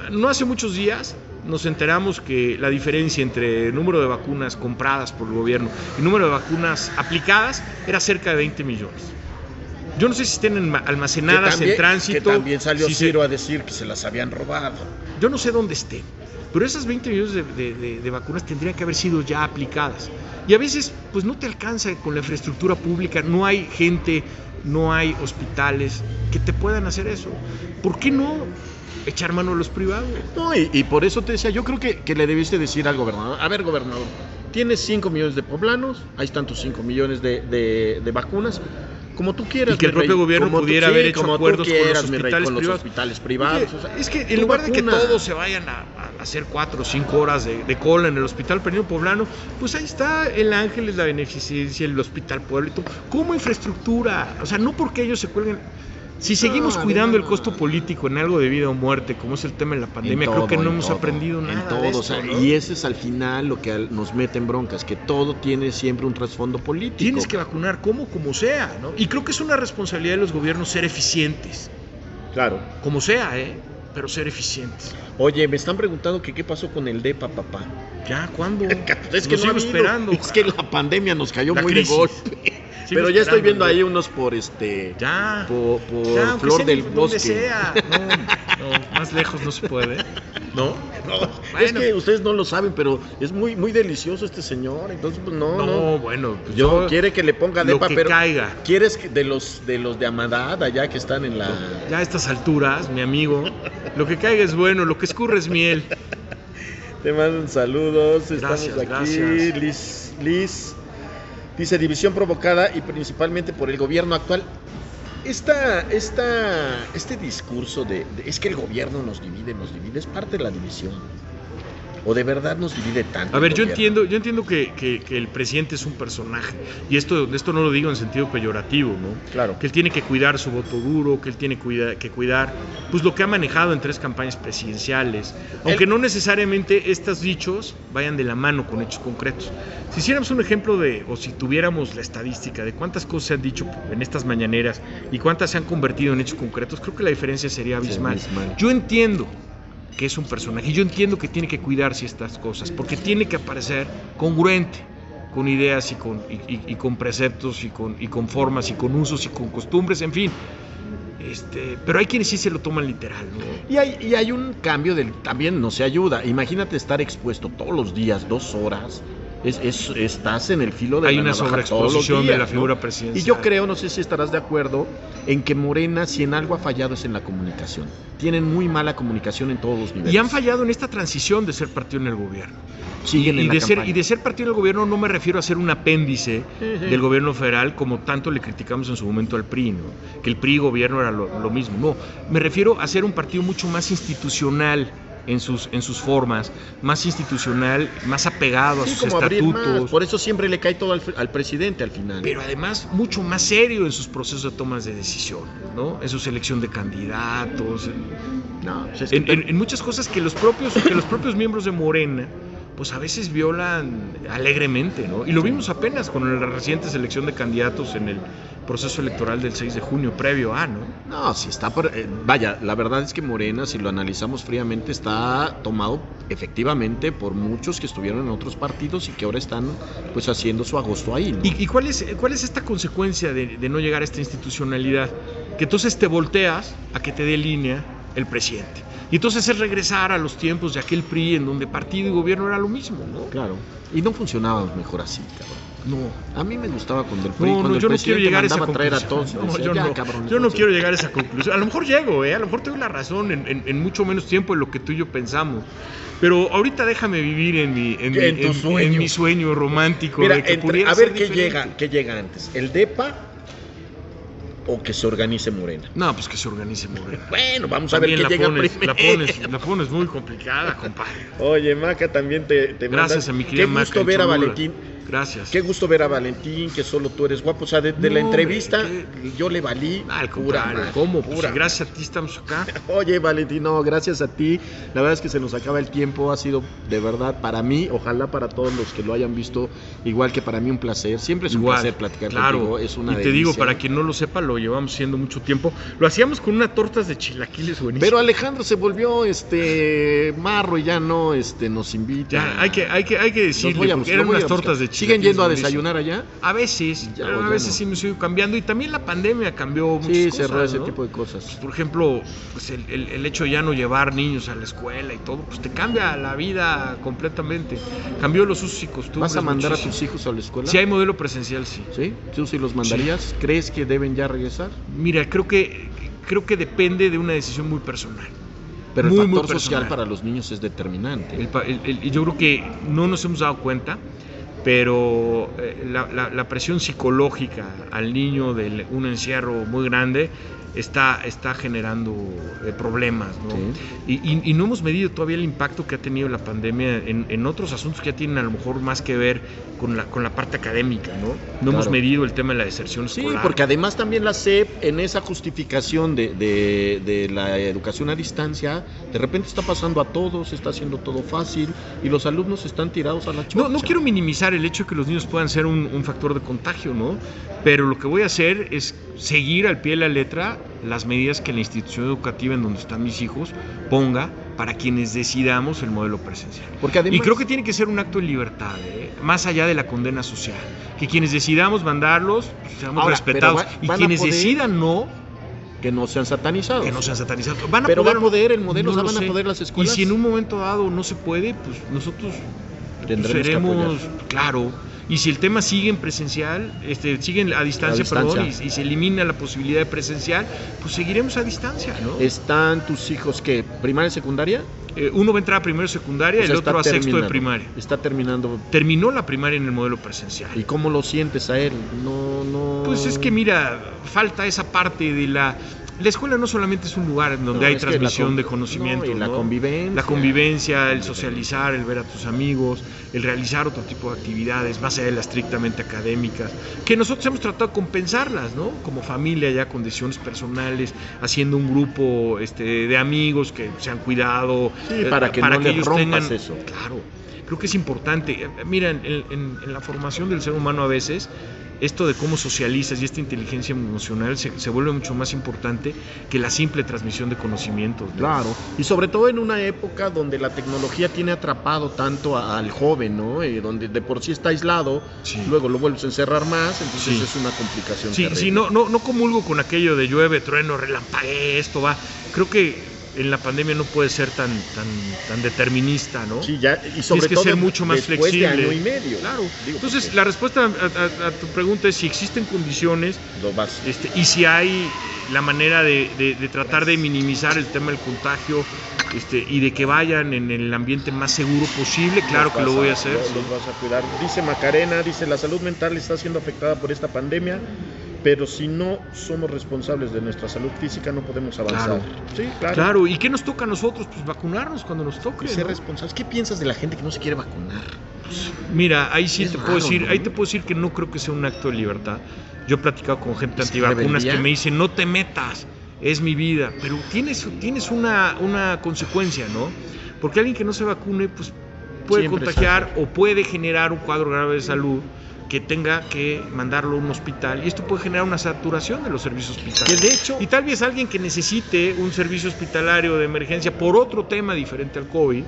B: no hace muchos días nos enteramos que la diferencia entre el número de vacunas compradas por el gobierno y número de vacunas aplicadas era cerca de 20 millones. Yo no sé si estén almacenadas
A: también-
B: en tránsito.
A: Que también salió
B: si se-
A: Ciro a decir que se las habían robado.
B: yo no sé dónde estén, pero esas 20 millones de, de- de- de vacunas tendrían que haber sido ya aplicadas. Y a veces, pues no te alcanza con la infraestructura pública, no hay gente, no hay hospitales que te puedan hacer eso. ¿Por qué no echar mano a los privados?
A: No, y, y por eso te decía, yo creo que, que le debiste decir al gobernador, a ver gobernador, tienes 5 millones de poblanos, ahí están tus 5 millones de, de- de vacunas, como tú quieras.
B: Y que el
A: rey,
B: propio gobierno
A: tú-
B: pudiera
A: sí,
B: haber hecho acuerdos con los
A: quieras, mi rey,
B: hospitales
A: con los
B: privados.
A: hospitales privados.
B: Oye,
A: o sea,
B: es que en lugar de que todos se vayan a, a hacer cuatro o cinco horas de, de cola en el hospital Perino Poblano, pues ahí está el Ángeles, la Beneficencia, el Hospital Pueblo y todo, como infraestructura. O sea, no porque ellos se cuelguen. Si seguimos
A: No,
B: cuidando el
A: no.
B: costo político en algo de vida o muerte, como es el tema de la pandemia,
A: En
B: creo que no
A: en
B: hemos
A: todo,
B: aprendido
A: en
B: nada.
A: todo,
B: de
A: o sea,
B: ¿no?
A: Y ese es al final lo que nos mete en broncas, que todo tiene siempre un trasfondo político.
B: Tienes que vacunar como, como sea, ¿no? Y creo que es una responsabilidad de los gobiernos ser eficientes,
A: Claro.
B: como sea, ¿eh? Pero ser eficientes.
A: Oye, me están preguntando que qué pasó con el DEPA, papá.
B: ¿Ya, ¿cuándo?
A: Es que
B: Lo
A: no ha
B: sigo esperando.
A: Es que la pandemia nos cayó
B: La
A: muy
B: crisis.
A: de golpe. Pero ya estoy viendo ahí
B: ¿no?
A: unos por este.
B: Ya.
A: Por, por
B: Ya, aunque
A: Flor del Bosque.
B: Sea. No, no, más lejos no se puede. ¿No?
A: No, es que ustedes no lo saben, pero es muy, muy delicioso este señor. Entonces, pues no,
B: No,
A: no.
B: bueno, pues
A: Yo,
B: yo
A: quiere que le ponga
B: lo
A: depa,
B: que
A: pero
B: caiga.
A: quieres que de los de los de Amadad allá que están en la
B: Ya a estas alturas, mi amigo, lo que caiga es bueno, lo que escurre es miel.
A: Te mandan saludos, estamos
B: Gracias,
A: aquí.
B: gracias.
A: Liz, Liz dice división provocada y principalmente por el gobierno actual. Esta, esta, este discurso de, es que el gobierno nos divide, nos divide, es parte de la división. O de verdad nos divide tanto.
B: A ver,
A: el
B: yo entiendo, yo entiendo que, que- que el presidente es un personaje. Y esto, esto no lo digo en sentido peyorativo, ¿no?
A: Claro.
B: Que él tiene que cuidar su voto duro, que él tiene cuida- que cuidar pues lo que ha manejado en tres campañas presidenciales. Aunque
A: Él-
B: no necesariamente estos dichos vayan de la mano con hechos concretos. Si hiciéramos un ejemplo de, o si tuviéramos la estadística de cuántas cosas se han dicho en estas mañaneras y cuántas se han convertido en hechos concretos, creo que la diferencia sería abismal.
A: abismal.
B: Yo entiendo que es un personaje. Yo entiendo que tiene que cuidarse estas cosas, porque tiene que aparecer congruente con ideas y con, y, con preceptos y con, y con formas y con usos y con costumbres, en fin. Este, pero hay quienes sí se lo toman literal.
A: Y hay, y hay un cambio del también no se ayuda. Imagínate estar expuesto todos los días, dos horas. Es, es- estás en el filo de
B: Hay
A: la
B: una sobreexposición de la
A: ¿no?
B: figura
A: Y
B: presidencial.
A: yo creo, no sé si estarás de acuerdo, en que Morena, si en algo ha fallado, es en la comunicación. Tienen muy mala comunicación en todos los niveles.
B: Y han fallado en esta transición de ser partido en el gobierno.
A: Siguen
B: y,
A: en la
B: de ser, y de ser partido del gobierno no me refiero a ser un apéndice del gobierno federal como tanto le criticamos en su momento al PRI, ¿no? que el PRI y gobierno era lo, lo mismo. No, me refiero a ser un partido mucho más institucional en sus, en sus formas, más institucional, más apegado a sus
A: como abrir más.
B: estatutos,
A: Por eso siempre le cae todo al, al presidente al final.
B: pero además mucho más serio en sus procesos de tomas de decisión, ¿no? en su selección de candidatos,
A: no, pues es que-
B: en, en- en muchas cosas que los propios que los propios miembros de Morena pues a veces violan alegremente, ¿no? Y lo vimos apenas con la reciente selección de candidatos en el proceso electoral del 6 de junio previo a, ¿no?
A: No, si está por, eh, vaya, la verdad es que Morena, si lo analizamos fríamente, está tomado efectivamente por muchos que estuvieron en otros partidos y que ahora están pues haciendo su agosto ahí. ¿no?
B: ¿Y, y cuál, es, cuál es esta consecuencia de, de no llegar a esta institucionalidad? Que entonces te volteas a que te dé línea el presidente. Y entonces es regresar a los tiempos de aquel PRI en donde partido y gobierno era lo mismo, ¿no?
A: Claro. Y no funcionaba mejor así, cabrón.
B: No.
A: A mí me gustaba cuando el PRI,
B: No,
A: cuando
B: no,
A: el
B: yo no quiero llegar a esa
A: mandaba a traer a todos.
B: conclusión. No,
A: decía,
B: yo
A: "Ya,
B: no,
A: cabrón,
B: yo no
A: entonces".
B: quiero llegar a esa conclusión. A lo mejor llego, ¿eh? a lo mejor tengo la razón en, en- en mucho menos tiempo de lo que tú y yo pensamos. Pero ahorita déjame vivir en mi, en
A: sueño.
B: en mi sueño romántico.
A: Mira,
B: de que
A: entre-
B: pudiera
A: a ver qué llega, qué llega antes, el DEPA o que se organice Morena.
B: No, pues que se organice Morena.
A: Bueno, vamos a ver qué
B: la
A: llega
B: pones,
A: primero.
B: la pones, la pones muy complicada, compadre.
A: Oye, Maca, también te, te
B: Gracias a mi querida
A: Qué gusto ver a. Valentín.
B: Gracias.
A: Qué gusto ver a Valentín, que solo tú eres guapo. O sea, de, de la
B: hombre,
A: entrevista yo le valí.
B: Al
A: pura
B: contrario, ¿cómo? Pues
A: pura
B: gracias a ti estamos acá.
A: Oye, Valentín, no, gracias a ti. La verdad es que se nos acaba el tiempo. Ha sido de verdad para mí, ojalá para todos los que lo hayan visto, igual que para mí un placer. Siempre es un
B: Igual,
A: placer platicar
B: claro.
A: contigo. Es una
B: y te digo, para quien no lo sepa, lo llevamos haciendo mucho tiempo. Lo hacíamos con unas tortas de chilaquiles buenísimas.
A: Pero Alejandro se volvió este marro y ya no este nos invita.
B: Ya, hay que, hay que, hay que decirle, eran unas tortas de
A: buscar. ¿Siguen yendo a desayunar allá?
B: A veces,
A: Ya,
B: a veces
A: no.
B: sí me estoy cambiando y también la pandemia cambió muchas
A: Sí,
B: cosas,
A: cerró ese
B: ¿no?
A: tipo de cosas.
B: Pues, por ejemplo, pues el, el- el hecho de ya no llevar niños a la escuela y todo, pues te cambia la vida completamente. Cambió los usos y costumbres.
A: ¿Vas a mandar a tus hijos a la escuela?
B: Si hay modelo presencial, sí.
A: ¿Sí? ¿Tú sí los mandarías? ¿Crees que deben ya regresar?
B: Mira, creo que creo que depende de una decisión muy personal.
A: Pero
B: Muy,
A: el factor social para los niños es determinante.
B: El yo creo que no nos hemos dado cuenta, pero eh, la, la- la presión psicológica al niño de un encierro muy grande está, está generando eh, problemas. ¿no?
A: Sí.
B: Y, y- y no hemos medido todavía el impacto que ha tenido la pandemia en, en otros asuntos que ya tienen a lo mejor más que ver con la, con la parte académica. No, no hemos medido el tema de la deserción
A: Sí,
B: escolar.
A: porque además también la SEP, en esa justificación de, de- de la educación a distancia, de repente está pasando a todos, está haciendo todo fácil y los alumnos están tirados a la chocha.
B: No, no quiero minimizar el hecho de que los niños puedan ser un, un factor de contagio, ¿no? Pero lo que voy a hacer es seguir al pie de la letra las medidas que la institución educativa en donde están mis hijos ponga para quienes decidamos el modelo presencial.
A: Porque además,
B: Y creo que tiene que ser un acto de libertad, ¿eh? más allá de la condena social. Que quienes decidamos mandarlos pues, seamos
A: Ahora,
B: respetados.
A: va-
B: y quienes
A: poder-
B: decidan no,
A: que no sean satanizados.
B: que no sean satanizados. ¿Van a
A: Pero
B: poder,
A: va a poder el modelo,
B: No
A: o sea,
B: lo
A: van a poder las
B: Y
A: escuelas.
B: si en un momento dado no se puede, pues nosotros
A: Tendremos que
B: seremos,
A: apoyar.
B: claro. Y si el tema sigue en presencial, este, sigue en- a distancia,
A: distancia.
B: perdón, y, y se elimina la posibilidad de presencial, pues seguiremos a distancia, ¿no?
A: ¿Están tus hijos que primaria, secundaria?
B: Eh, uno va a entrar a primero secundaria,
A: O sea,
B: el otro a sexto de primaria.
A: Está terminando.
B: Terminó la primaria en el modelo presencial.
A: ¿Y cómo lo sientes a él? No, no.
B: Pues es que mira, falta esa parte de la... La escuela no solamente es un lugar en donde
A: No,
B: hay
A: que
B: transmisión de conocimiento,
A: no, y la
B: ¿no?
A: convivencia.
B: La convivencia, el socializar, el ver a tus amigos, el realizar otro tipo de actividades, más allá de las estrictamente académicas, que nosotros hemos tratado de compensarlas, ¿no? Como familia, ya condiciones personales, haciendo un grupo este, de amigos que se han cuidado.
A: Sí,
B: eh,
A: para que no le
B: ellos
A: rompas eso.
B: Claro, creo que es importante. Eh, Mira, en, en- en la formación del ser humano a veces, esto de cómo socializas y esta inteligencia emocional se, se vuelve mucho más importante que la simple transmisión de conocimientos. ¿no?
A: Claro, y sobre todo en una época donde la tecnología tiene atrapado tanto a- al joven, ¿no? Eh, donde de por sí está aislado,
B: Sí.
A: luego lo vuelves a encerrar más, entonces
B: Sí.
A: es una complicación.
B: Sí,
A: terrible.
B: sí, no, no, no comulgo con aquello de llueve, trueno, relampague, esto va. Creo que en la pandemia no puede ser tan, tan, tan determinista, ¿no?
A: Sí, ya, y sobre
B: Tienes que
A: todo
B: ser mucho más flexible.
A: de año y medio.
B: Claro.
A: Digo,
B: Entonces, la respuesta a, a- a tu pregunta es si existen condiciones
A: lo
B: este, y si hay la manera de, de- de tratar de minimizar el tema del contagio este, y de que vayan en el ambiente más seguro posible, claro que lo voy a hacer.
A: Los,
B: sí.
A: los vas a cuidar. Dice Macarena, dice la salud mental está siendo afectada por esta pandemia, pero si no somos responsables de nuestra salud física no podemos avanzar.
B: Claro.
A: Sí, claro.
B: Claro, ¿y qué nos toca a nosotros? Pues vacunarnos cuando nos toque.
A: Y ser
B: ¿no?
A: responsables. ¿Qué piensas de la gente que no se quiere vacunar?
B: Mira, ahí sí te
A: raro,
B: puedo decir,
A: ¿no?
B: ahí te puedo decir que no creo que sea un acto de libertad. Yo he platicado con gente
A: ¿Es
B: antivacunas
A: rebeldía?
B: que me dicen, no te metas, es mi vida. Pero tienes, tienes una, una consecuencia, ¿no? Porque alguien que no se vacune, pues puede
A: Siempre
B: contagiar
A: sale.
B: o puede generar un cuadro grave de salud que tenga que mandarlo a un hospital y esto puede generar una saturación de los servicios hospitalarios.
A: de hecho,
B: Y tal vez alguien que necesite un servicio hospitalario de emergencia por otro tema diferente al COVID,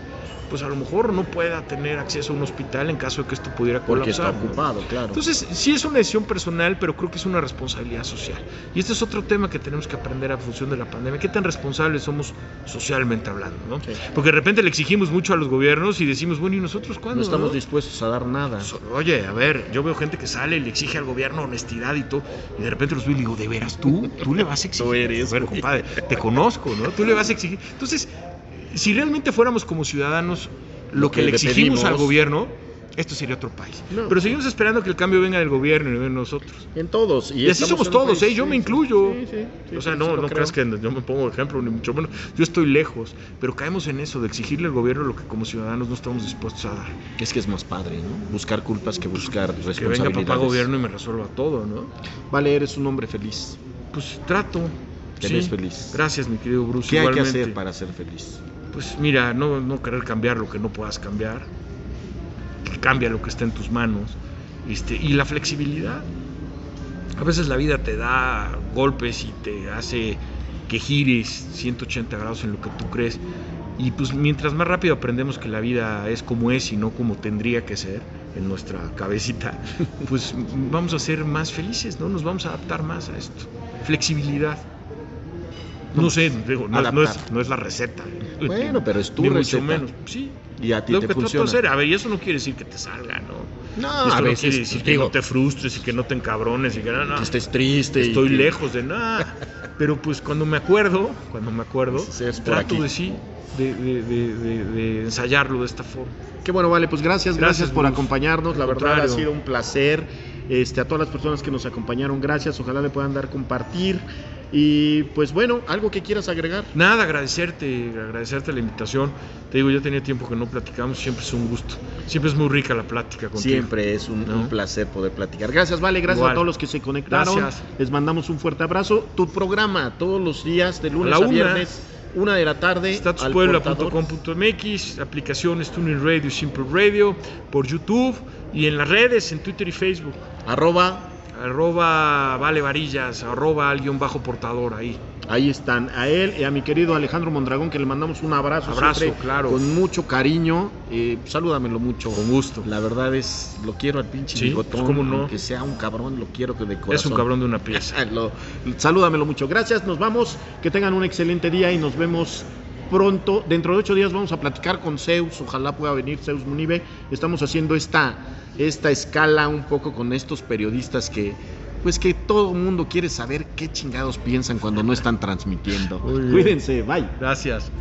B: pues a lo mejor no pueda tener acceso a un hospital en caso de que esto pudiera
A: porque está
B: colapsar.
A: ocupado, claro.
B: Entonces, sí es una decisión personal, pero creo que es una responsabilidad social. Y este es otro tema que tenemos que aprender a función de la pandemia. ¿Qué tan responsables somos socialmente hablando? ¿no?
A: Sí.
B: Porque de repente le exigimos mucho a los gobiernos y decimos, bueno, ¿y nosotros cuándo?
A: no estamos
B: no?
A: dispuestos a dar nada.
B: Oye, a ver, yo veo gente que sale y le exige al gobierno honestidad y todo, y de repente los veo y digo, ¿de veras tú? ¿Tú le vas a exigir?
A: Tú eres,
B: A ver,
A: güey.
B: compadre, te conozco, ¿no? Tú le vas a exigir. Entonces, si realmente fuéramos como ciudadanos lo,
A: Lo
B: que,
A: que
B: le exigimos al
A: pedimos.
B: gobierno, esto sería otro país.
A: No.
B: Pero seguimos esperando que el cambio venga del gobierno y no de nosotros.
A: En todos. Y,
B: Y así somos todos,
A: país-
B: ¿eh? Yo
A: sí,
B: me incluyo.
A: sí, sí, sí,
B: o sea,
A: sí,
B: no, no creas que yo me pongo ejemplo, ni mucho menos. Yo estoy lejos, pero caemos en eso de exigirle al gobierno lo que como ciudadanos no estamos dispuestos a dar.
A: Es que es más padre, ¿no? Buscar culpas que buscar
B: Que
A: responsabilidades.
B: venga papá gobierno y me resuelva todo, ¿no?
A: Vale, eres un hombre feliz.
B: Pues trato.
A: Te feliz.
B: Gracias, mi querido Bruce.
A: ¿Qué hay que
B: igualmente.
A: hacer para ser feliz?
B: Pues mira, no, no querer cambiar lo que no puedas cambiar. Que cambia lo que está en tus manos. Este, y la flexibilidad. A veces la vida te da golpes y te hace que gires 180 grados en lo que tú crees. Y pues mientras más rápido aprendemos que la vida es como es y no como tendría que ser en nuestra cabecita, pues vamos a ser más felices, ¿no? Nos vamos a adaptar más a esto. Flexibilidad. No sé, digo, no, no es, no es la receta.
A: Bueno, pero es tu
B: Ni
A: receta.
B: mucho menos. Sí.
A: Y a ti
B: Lo
A: te
B: que trato de
A: funciona.
B: hacer, a ver, y eso no quiere decir que te salga, ¿no?
A: No,
B: Esto
A: a
B: no
A: veces
B: quiere decir
A: pues,
B: que
A: digo,
B: no te frustres y que no te encabrones y que no, no.
A: que estés triste. y
B: Estoy
A: que-
B: lejos de nada. Pero pues cuando me acuerdo, cuando me acuerdo,
A: es
B: trato
A: aquí.
B: de sí, de, de- de- de- ensayarlo de esta forma.
A: Qué bueno, vale, pues gracias, gracias,
B: Gracias,
A: por
B: Bruce.
A: acompañarnos. La verdad ha sido un placer. Este, a todas las personas que nos acompañaron, gracias. Ojalá le puedan dar compartir. Y pues bueno, algo que quieras agregar.
B: Nada, agradecerte, agradecerte la invitación. Te digo, ya tenía tiempo que no platicamos, siempre es un gusto. Siempre es muy rica la plática contigo.
A: Siempre es un,
B: ¿No?
A: un placer poder platicar. Gracias, Vale, gracias
B: Igual.
A: a todos los que se conectaron.
B: Gracias.
A: Les mandamos un fuerte abrazo. Tu programa todos los días, de lunes
B: A
A: viernes, una de la tarde.
B: Statuspuebla.com.mx, aplicaciones Tuning Radio, Simple Radio, por YouTube y en las redes, en Twitter y Facebook.
A: Arroba,
B: Arroba Vale Varillas, arroba al guion bajo portador ahí.
A: Ahí están. A él y a mi querido Alejandro Mondragón, que le mandamos un abrazo.
B: Abrazo,
A: siempre,
B: claro.
A: Con mucho cariño. Eh, salúdamelo mucho.
B: Con gusto.
A: La verdad es, lo quiero al pinche
B: Sí,
A: bigotón.
B: pues, cómo no.
A: Aunque sea un cabrón, lo quiero que de corazón.
B: Es un cabrón de una pieza.
A: Lo- salúdamelo mucho. Gracias, nos vamos. Que tengan un excelente día y nos vemos pronto. Dentro de ocho días vamos a platicar con Zeus. Ojalá pueda venir Zeus Munibe. Estamos haciendo esta, esta escala un poco con estos periodistas que. Pues que todo el mundo quiere saber qué chingados piensan cuando no están transmitiendo. Cuídense, bye.
B: Gracias.